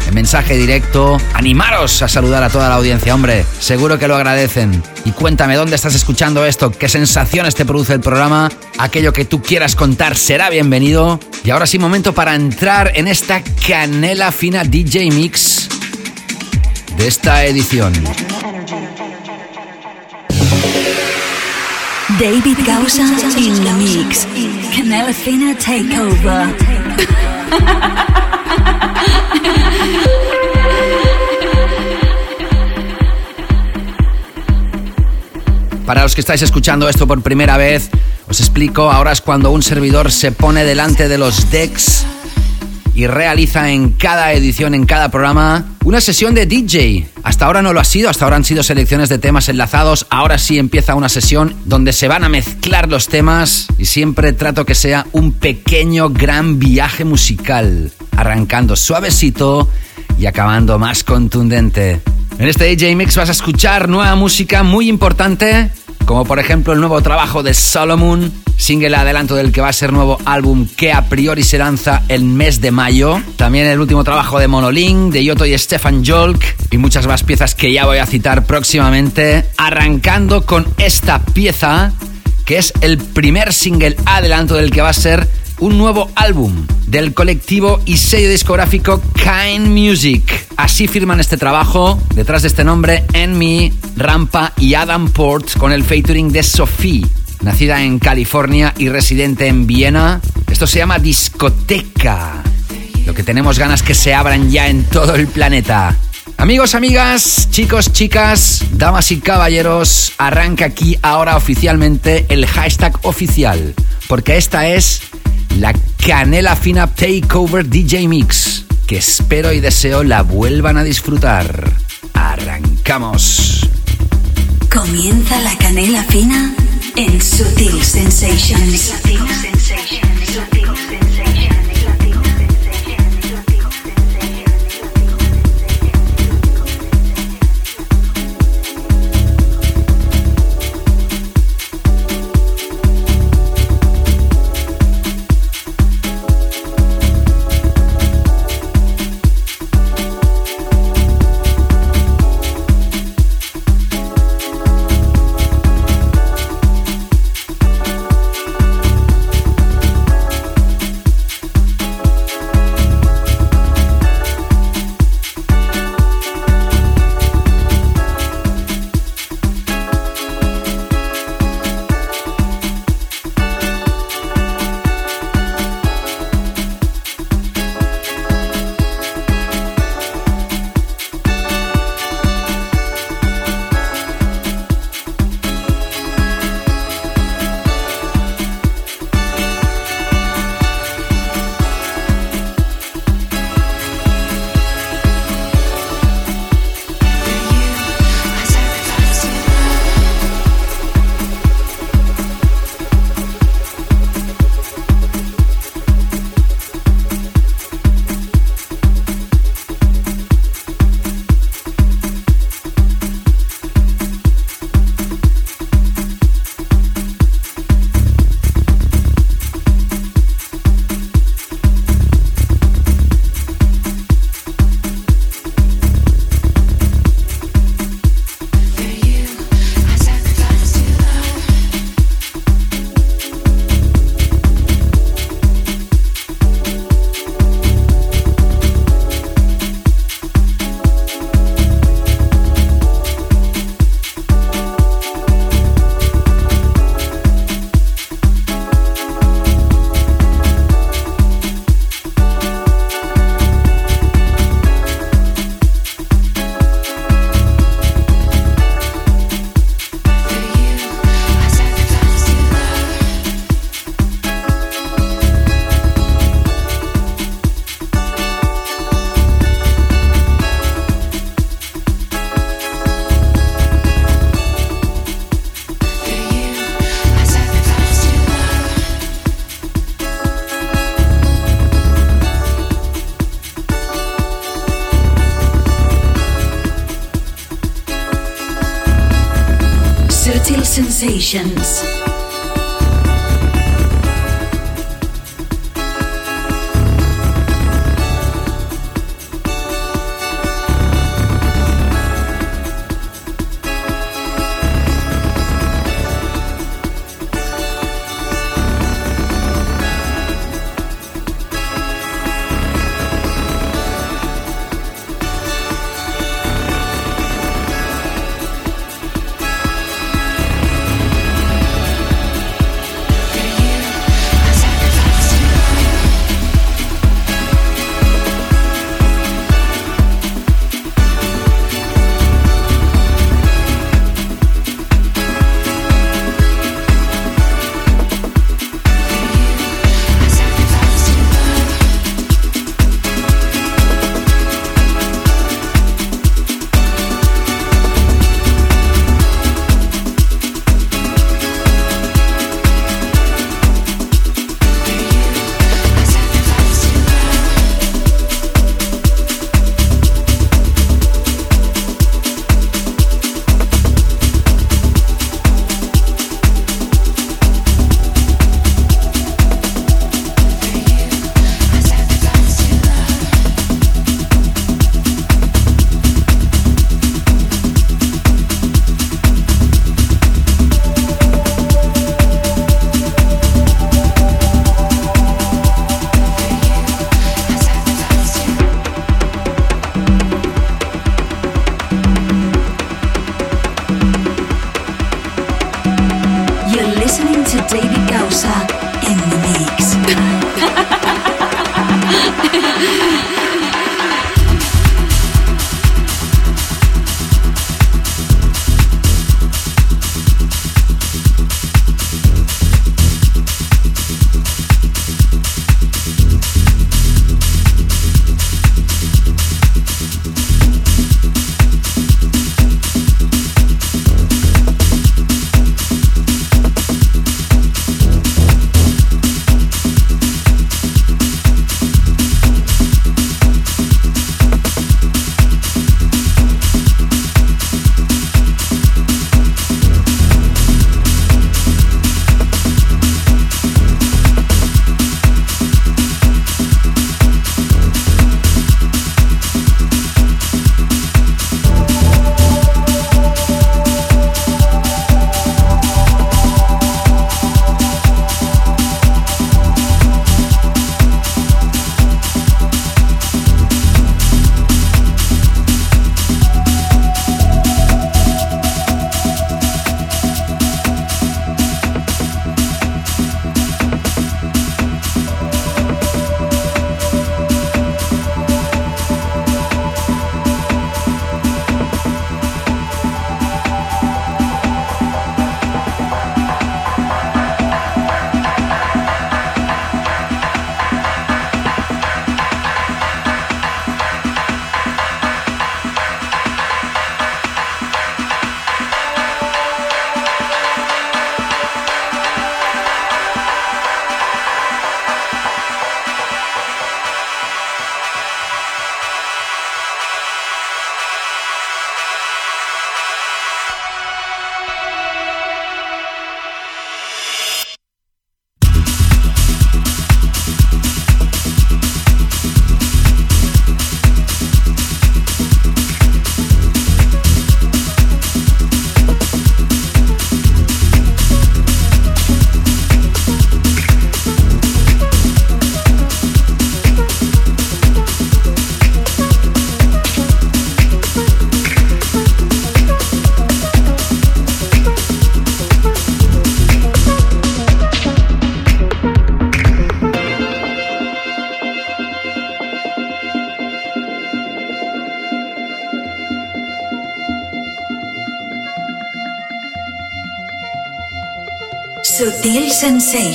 En mensaje directo. Animaros a saludar a toda la audiencia, hombre. Seguro que lo agradecen. Y cuéntame dónde estás escuchando esto, qué sensaciones te produce el programa. Aquello que tú quieras contar será bienvenido. Y ahora sí, momento para entrar en esta canela fina DJ Mix de esta edición. David Gausa in the mix. Canela Fina Takeover. Para los que estáis escuchando esto por primera vez, os explico, ahora es cuando un servidor se pone delante de los decks y realiza en cada edición, en cada programa, una sesión de DJ. Hasta ahora no lo ha sido, hasta ahora han sido selecciones de temas enlazados, ahora sí empieza una sesión donde se van a mezclar los temas y siempre trato que sea un pequeño gran viaje musical, arrancando suavecito y acabando más contundente. En este DJ Mix vas a escuchar nueva música muy importante como por ejemplo el nuevo trabajo de Solomon, single adelanto del que va a ser nuevo álbum que a priori se lanza el mes de mayo. También el último trabajo de Monolink, de Yoto y Stefan Jolk y muchas más piezas que ya voy a citar próximamente. Arrancando con esta pieza que es el primer single adelanto del que va a ser un nuevo álbum del colectivo y sello discográfico Kind Music. Así firman este trabajo, detrás de este nombre, Enmy, Rampa y Adam Port, con el featuring de Sophie. Nacida en California y residente en Viena, esto se llama discoteca. Lo que tenemos ganas que se abran ya en todo el planeta. Amigos, amigas, chicos, chicas, damas y caballeros, arranca aquí ahora oficialmente el hashtag oficial, porque esta es la Canela Fina Takeover DJ Mix, que espero y deseo la vuelvan a disfrutar. Arrancamos. Comienza la Canela Fina en Sutil Sensations. Sensations.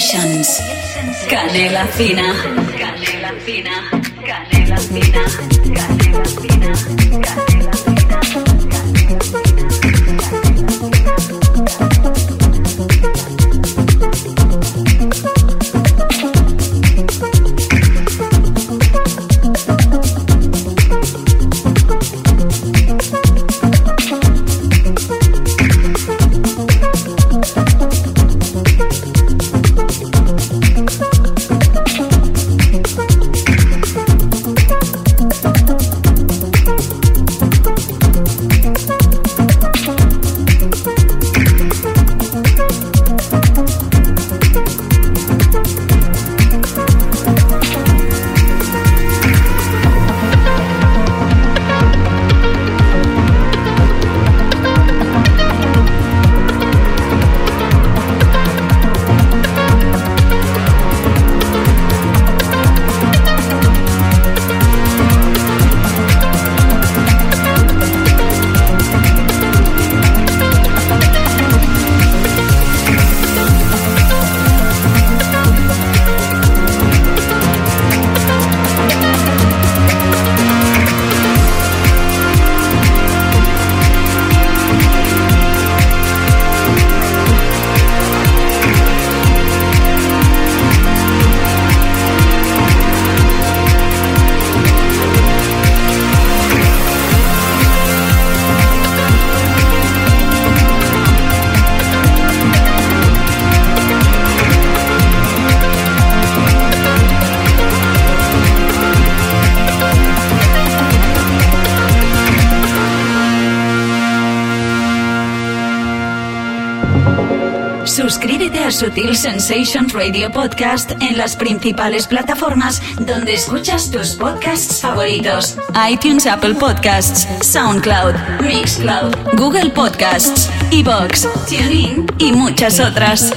Sensations. Canela fina. Canela fina. Canela fina. Canela fina. Sutil Sensations Radio Podcast en las principales plataformas donde escuchas tus podcasts favoritos: iTunes, Apple Podcasts, SoundCloud, Mixcloud, Google Podcasts, Evox, TuneIn y muchas otras.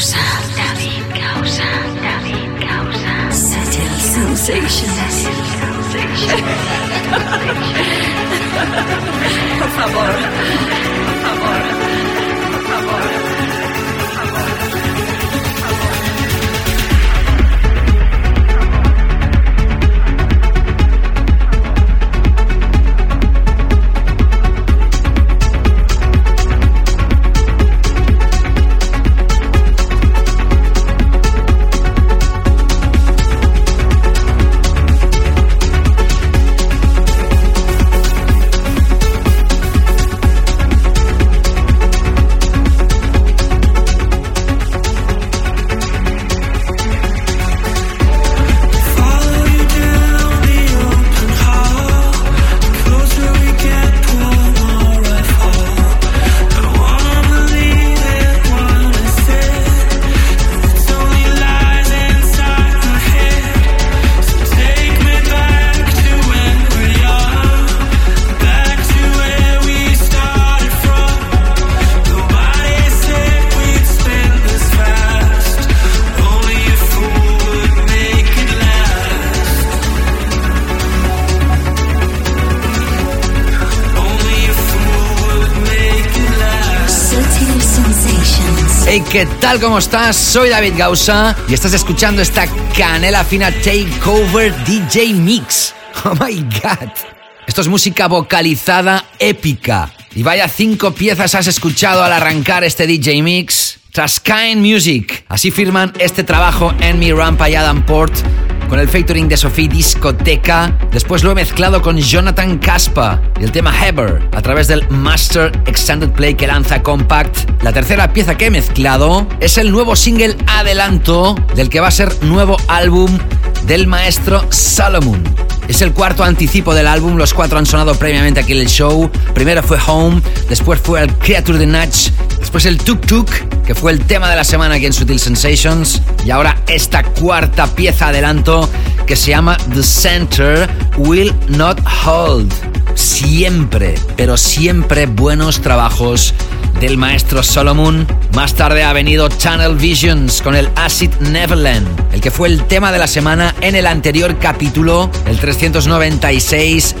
Causa. David Causa. David Causa. Subtle sensations. Por favor. Por favor. Por favor. Tal? ¿Cómo estás? Soy David Gausa y estás escuchando esta canela fina Takeover DJ Mix. Oh my god. Esto es música vocalizada épica. Y vaya cinco piezas has escuchado al arrancar este DJ Mix. Traskine Music. Así firman este trabajo en mi Rampa y Adam Port con el featuring de Sophie Discoteca. Después lo he mezclado con Jonathan Caspa y el tema Heber a través del Master Extended Play que lanza Compact. La tercera pieza que he mezclado es el nuevo single adelanto del que va a ser nuevo álbum del maestro Solomon. Es el cuarto anticipo del álbum, los cuatro han sonado previamente aquí en el show. Primero fue Home, después fue el Creature the Natch, después el Tuk Tuk, que fue el tema de la semana aquí en Sutil Sensations, y ahora esta cuarta pieza adelanto que se llama The Center Will Not Hold. Siempre, pero siempre buenos trabajos del maestro Solomon. Más tarde ha venido Channel Visions con el Acid Neverland, el que fue el tema de la semana en el anterior capítulo, el 396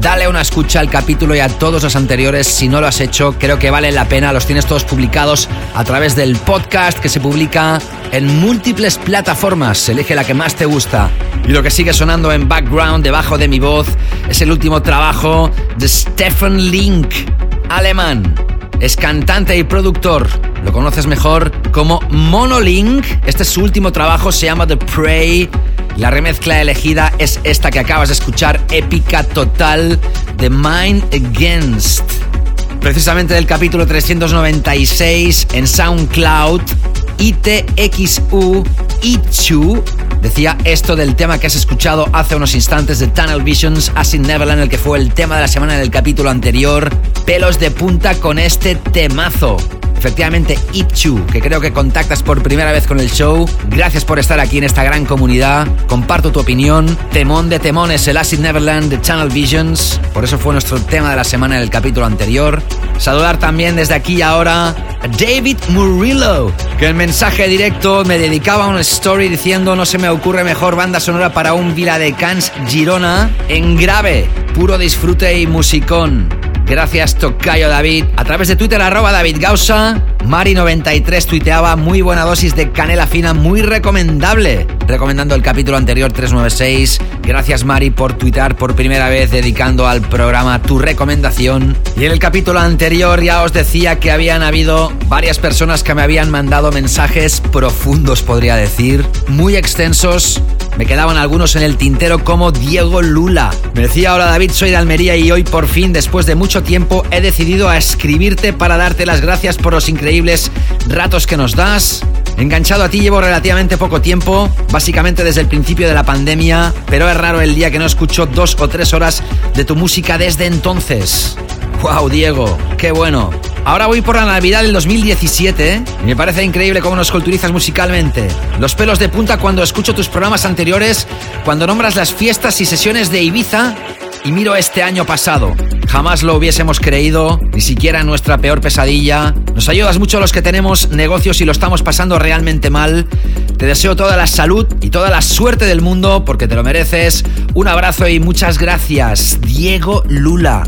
Dale una escucha al capítulo y a todos los anteriores. Si no lo has hecho, creo que vale la pena. Los tienes todos publicados a través del podcast que se publica en múltiples plataformas. Elige la que más te gusta. Y lo que sigue sonando en background debajo de mi voz es el último trabajo de Stefan Link, alemán. Es cantante y productor. Lo conoces mejor como Monolink. Este es su último trabajo, se llama The Prey. La remezcla elegida es esta que acabas de escuchar, épica total, The Mind Against. Precisamente del capítulo 396 en SoundCloud, ITXU Ichu decía esto del tema que has escuchado hace unos instantes de Tunnel Visions, Acid Neverland, el que fue el tema de la semana del capítulo anterior. Pelos de punta con este temazo. Efectivamente, Itchu, que creo que contactas por primera vez con el show. Gracias por estar aquí en esta gran comunidad. Comparto tu opinión. Temón de temones, el Acid Neverland de Channel Visions. Por eso fue nuestro tema de la semana en el capítulo anterior. Saludar también desde aquí y ahora a David Murillo, que en mensaje directo me dedicaba una story diciendo no se me ocurre mejor banda sonora para un Vila de Cans Girona en grave. Puro disfrute y musicón. Gracias, Tocayo David. A través de Twitter, arroba David Gausa. Mari93 tuiteaba muy buena dosis de canela fina, muy recomendable. Recomendando el capítulo anterior 396. Gracias, Mari, por tuitear por primera vez dedicando al programa tu recomendación. Y en el capítulo anterior ya os decía que habían habido varias personas que me habían mandado mensajes profundos, podría decir, muy extensos. Me quedaban algunos en el tintero como Diego Lula. Me decía, hola David, soy de Almería y hoy por fin, después de mucho tiempo, he decidido a escribirte para darte las gracias por los increíbles ratos que nos das. Enganchado a ti llevo relativamente poco tiempo, básicamente desde el principio de la pandemia, pero es raro el día que no escucho dos o tres horas de tu música desde entonces. ¡Wow, Diego! ¡Qué bueno! Ahora voy por la Navidad del 2017 ¿eh? y me parece increíble cómo nos culturizas musicalmente. Los pelos de punta cuando escucho tus programas anteriores, cuando nombras las fiestas y sesiones de Ibiza y miro este año pasado. Jamás lo hubiésemos creído, ni siquiera nuestra peor pesadilla. Nos ayudas mucho los que tenemos negocios y lo estamos pasando realmente mal. Te deseo toda la salud y toda la suerte del mundo porque te lo mereces. Un abrazo y muchas gracias, Diego Lula.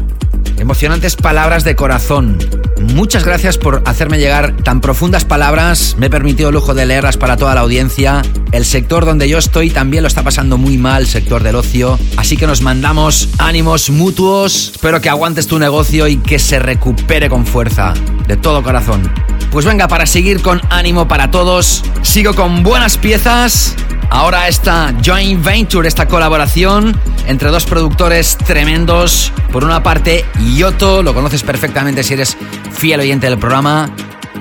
Emocionantes palabras de corazón. Muchas gracias por hacerme llegar tan profundas palabras. Me he permitido el lujo de leerlas para toda la audiencia. El sector donde yo estoy también lo está pasando muy mal, sector del ocio. Así que nos mandamos ánimos mutuos. Espero que aguantes tu negocio y que se recupere con fuerza. De todo corazón. Pues venga, para seguir con ánimo para todos, sigo con buenas piezas. Ahora esta joint venture, esta colaboración entre dos productores tremendos. Por una parte, Yoto, lo conoces perfectamente si eres fiel oyente del programa.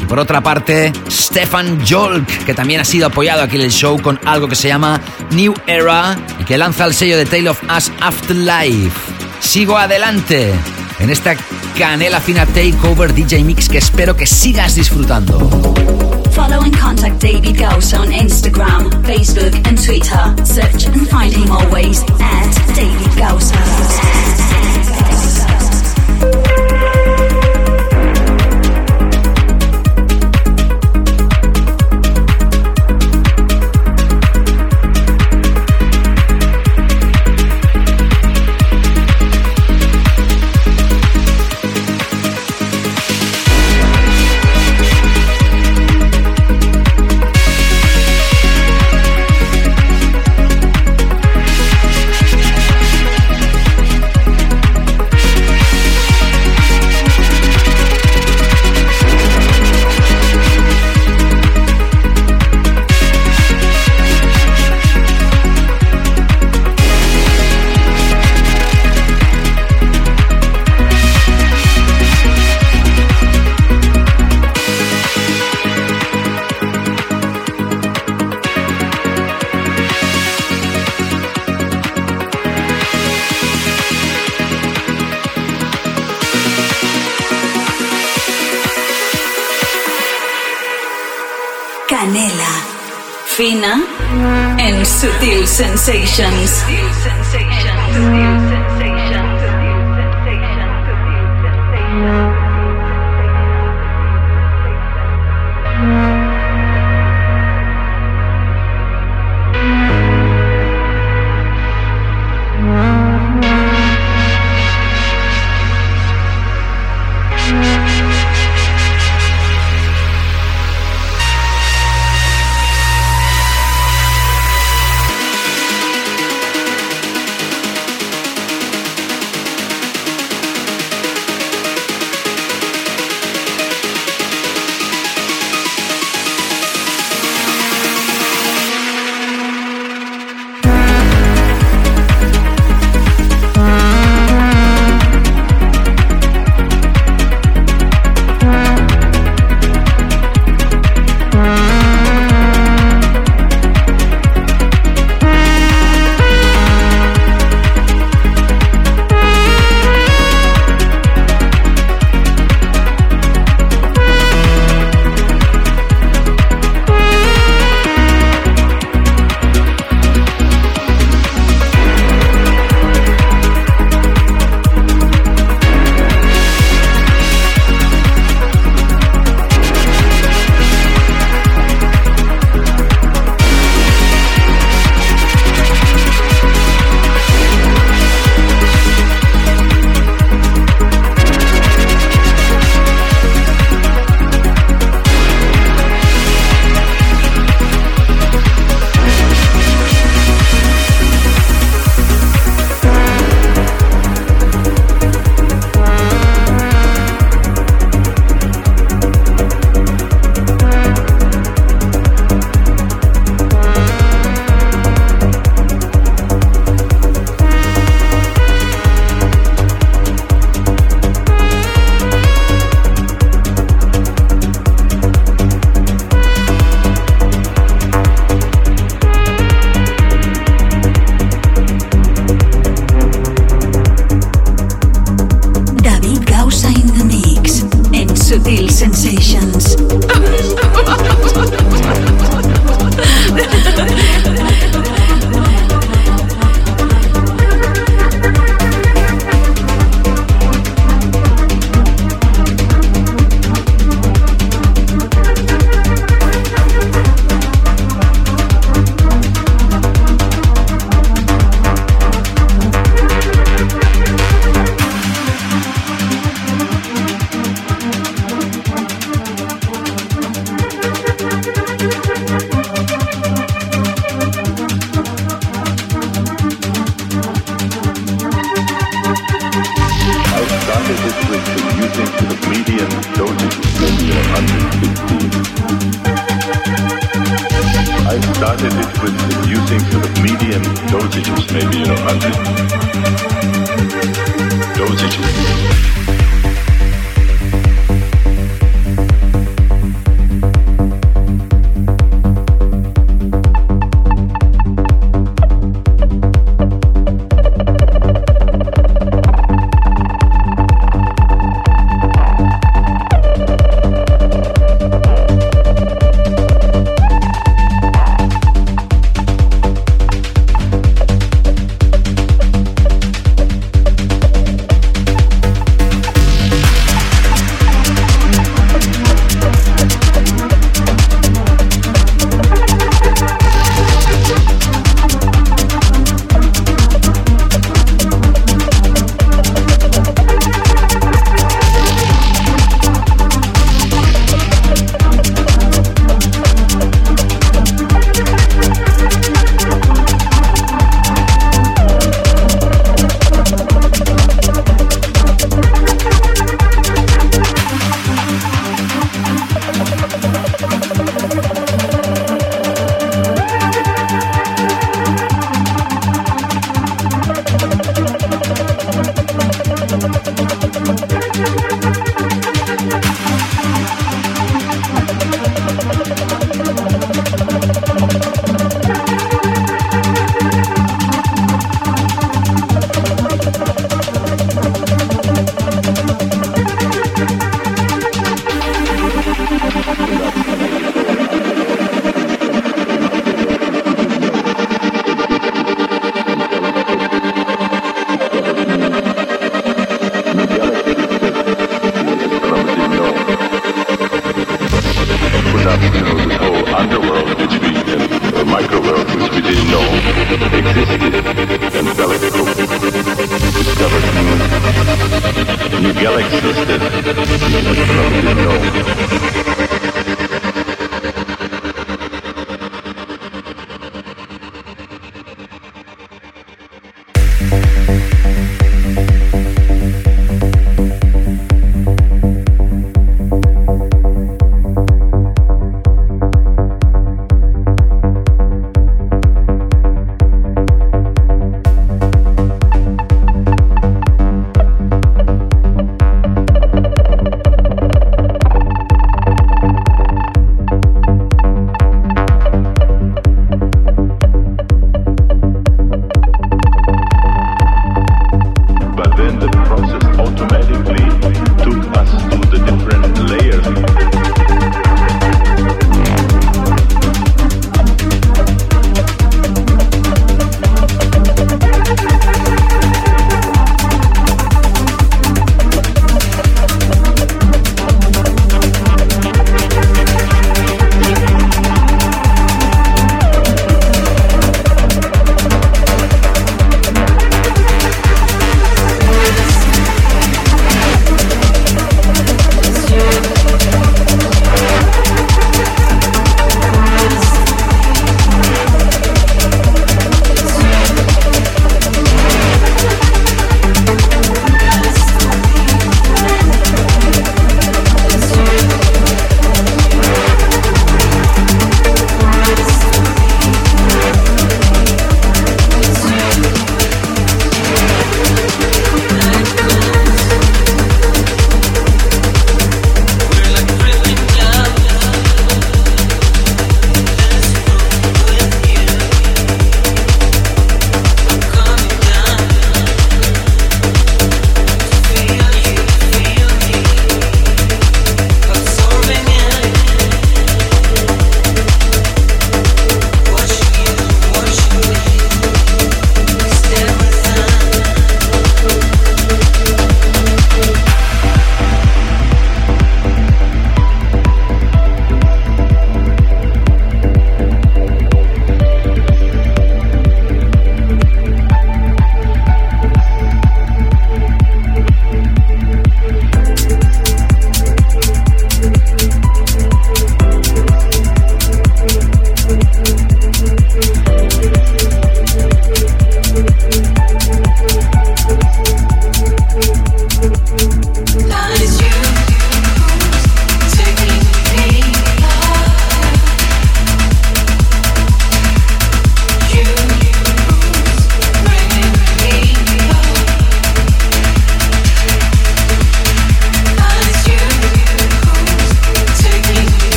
Y por otra parte, Stefan Jolk, que también ha sido apoyado aquí en el show con algo que se llama New Era y que lanza el sello de Tale of Us Afterlife. Sigo adelante en esta canela fina takeover DJ Mix que espero que sigas disfrutando. Follow contact David Gauss on Instagram, Facebook, and Twitter. Search and find him always at David. En Sutil Sensations.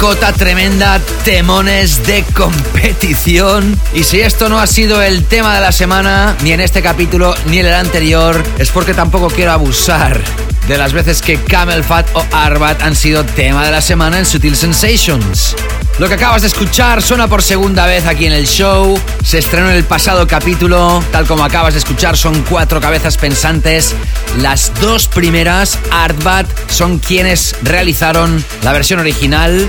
Cota tremenda, temones de competición. Y si esto no ha sido el tema de la semana, ni en este capítulo, ni en el anterior, es porque tampoco quiero abusar de las veces que Camel Fat o Arbat han sido tema de la semana en Sutil Sensations. Lo que acabas de escuchar suena por segunda vez aquí en el show. Se estrenó en el pasado capítulo. Tal como acabas de escuchar, son cuatro cabezas pensantes. Las dos primeras, Artbat, son quienes realizaron la versión original,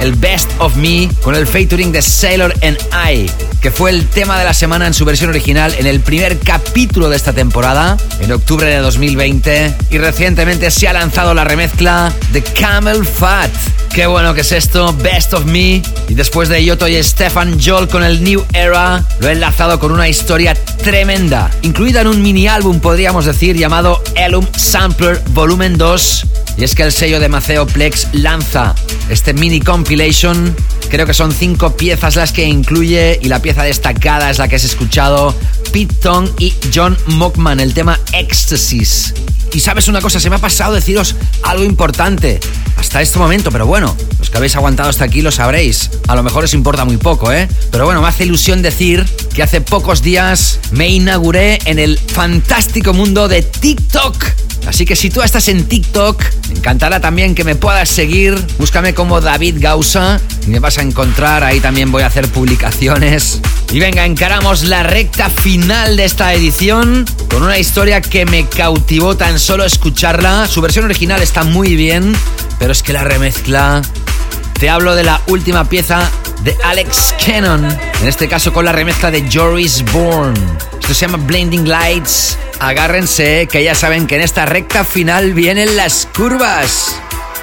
el Best of Me, con el featuring de Sailor and I, que fue el tema de la semana en su versión original en el primer capítulo de esta temporada, en octubre de 2020. Y recientemente se ha lanzado la remezcla de Camel Fat Qué bueno que es esto, Best of Me. Y después de Yoto y Stefan Joel con el New Era, lo he enlazado con una historia tremenda, incluida en un mini álbum, podríamos decir, llamado Elum Sampler Volumen 2. Y es que el sello de Maceo Plex lanza este mini compilation. Creo que son cinco piezas las que incluye y la pieza destacada es la que has escuchado, Pete Tong y John Mockman, el tema Ecstasies. Y sabes una cosa, se me ha pasado deciros algo importante hasta este momento, pero bueno, los que habéis aguantado hasta aquí lo sabréis. A lo mejor os importa muy poco, ¿eh? Pero bueno, me hace ilusión decir que hace pocos días me inauguré en el fantástico mundo de TikTok. Así que si tú estás en TikTok, me encantará también que me puedas seguir. Búscame como David Gausa y me vas a encontrar. Ahí también voy a hacer publicaciones. Y venga, encaramos la recta final de esta edición con una historia que me cautivó tan solo escucharla. Su versión original está muy bien, pero es que la remezcla. Te hablo de la última pieza de Alex Cannon, en este caso con la remezcla de Joris Bourne. Esto se llama Blinding Lights. Agárrense, que ya saben que en esta recta final vienen las curvas.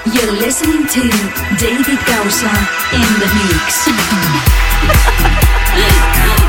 You're listening to David Gausa in the mix.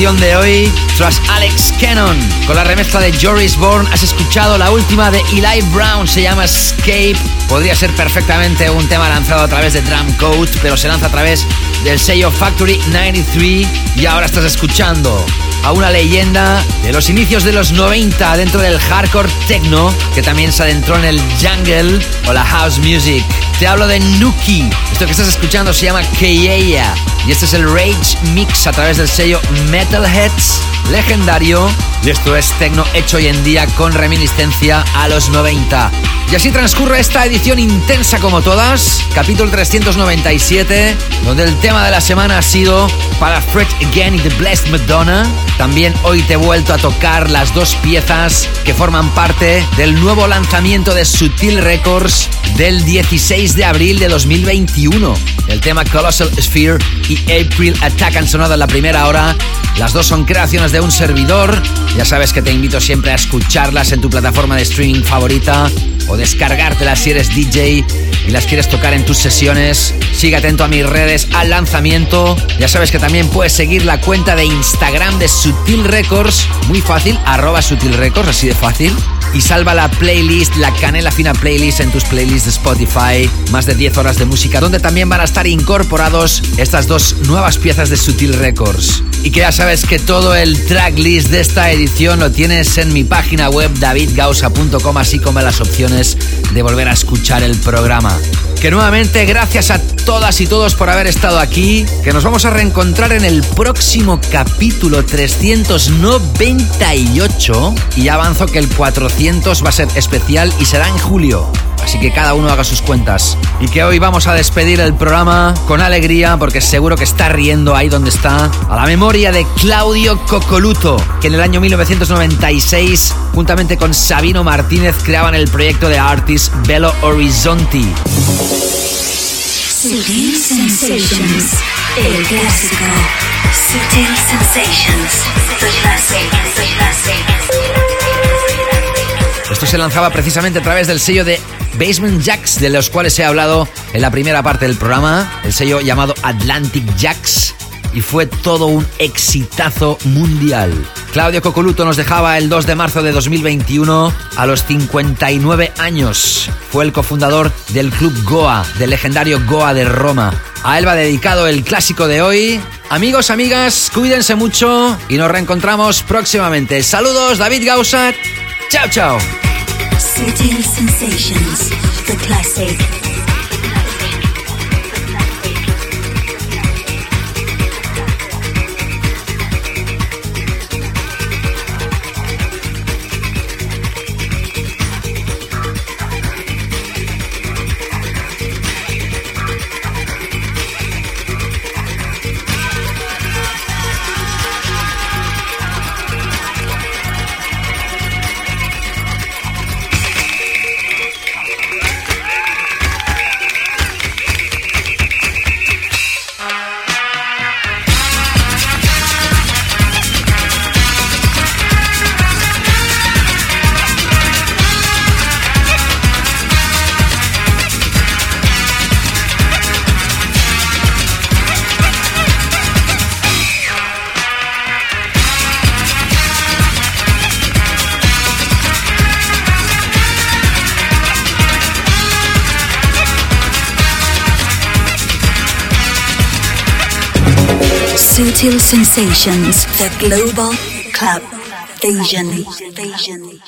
de hoy. Tras Alex Cannon con la remezcla de Joris Bourne, has escuchado la última de Eli Brown, se llama Escape. Podría ser perfectamente un tema lanzado a través de Drum Code, pero se lanza a través del sello Factory 93 y ahora estás escuchando a una leyenda de los inicios de los 90 dentro del hardcore techno que también se adentró en el jungle o la house music. Te hablo de Nuki. Esto que estás escuchando se llama Keyeya y este es el Rage Mix a través del sello Metalheads legendario y esto es techno hecho hoy en día con reminiscencia a los 90. Y así transcurre esta edición intensa como todas, capítulo 397, donde el tema de la semana ha sido para Fred Again The Blessed Madonna. También hoy te he vuelto a tocar las dos piezas que forman parte del nuevo lanzamiento de Sutil Records del 16 de abril de 2021. El tema Colossal Sphere y April Attack han sonado en la primera hora. Las dos son creaciones de un servidor. Ya sabes que te invito siempre a escucharlas en tu plataforma de streaming favorita o descargártelas si eres DJ y las quieres tocar en tus sesiones. Sigue atento a mis redes al lanzamiento. Ya sabes que también puedes seguir la cuenta de Instagram de Sutil Records. Muy fácil, arroba Sutil Records, así de fácil y salva la playlist, la canela fina playlist en tus playlists de Spotify. Más de 10 horas de música donde también van a estar incorporados estas dos nuevas piezas de Sutil Records. Y que ya sabes que todo el tracklist de esta edición lo tienes en mi página web davidgausa.com así como las opciones de volver a escuchar el programa. Que nuevamente gracias a todas y todos por haber estado aquí, que nos vamos a reencontrar en el próximo capítulo 398 y avanzo que el 400 va a ser especial y será en julio. Así que cada uno haga sus cuentas. Y que hoy vamos a despedir el programa con alegría porque seguro que está riendo ahí donde está. A la memoria de Claudio Cocoluto, que en el año 1996, juntamente con Sabino Martínez, creaban el proyecto de artist Belo Horizonti. Sutil Sensations, el clásico. Sutil Sensations, Esto se lanzaba precisamente a través del sello de Basement Jacks, de los cuales he hablado en la primera parte del programa, el sello llamado Atlantic Jacks, y fue todo un exitazo mundial. Claudio Cocoluto nos dejaba el 2 de marzo de 2021 a los 59 años. Fue el cofundador del club Goa, del legendario Goa de Roma. A él va dedicado el clásico de hoy. Amigos, amigas, cuídense mucho y nos reencontramos próximamente. Saludos, David Gausat. Chao, chao. Sutil Sensations, the classic. Sensations, the global club vision. vision.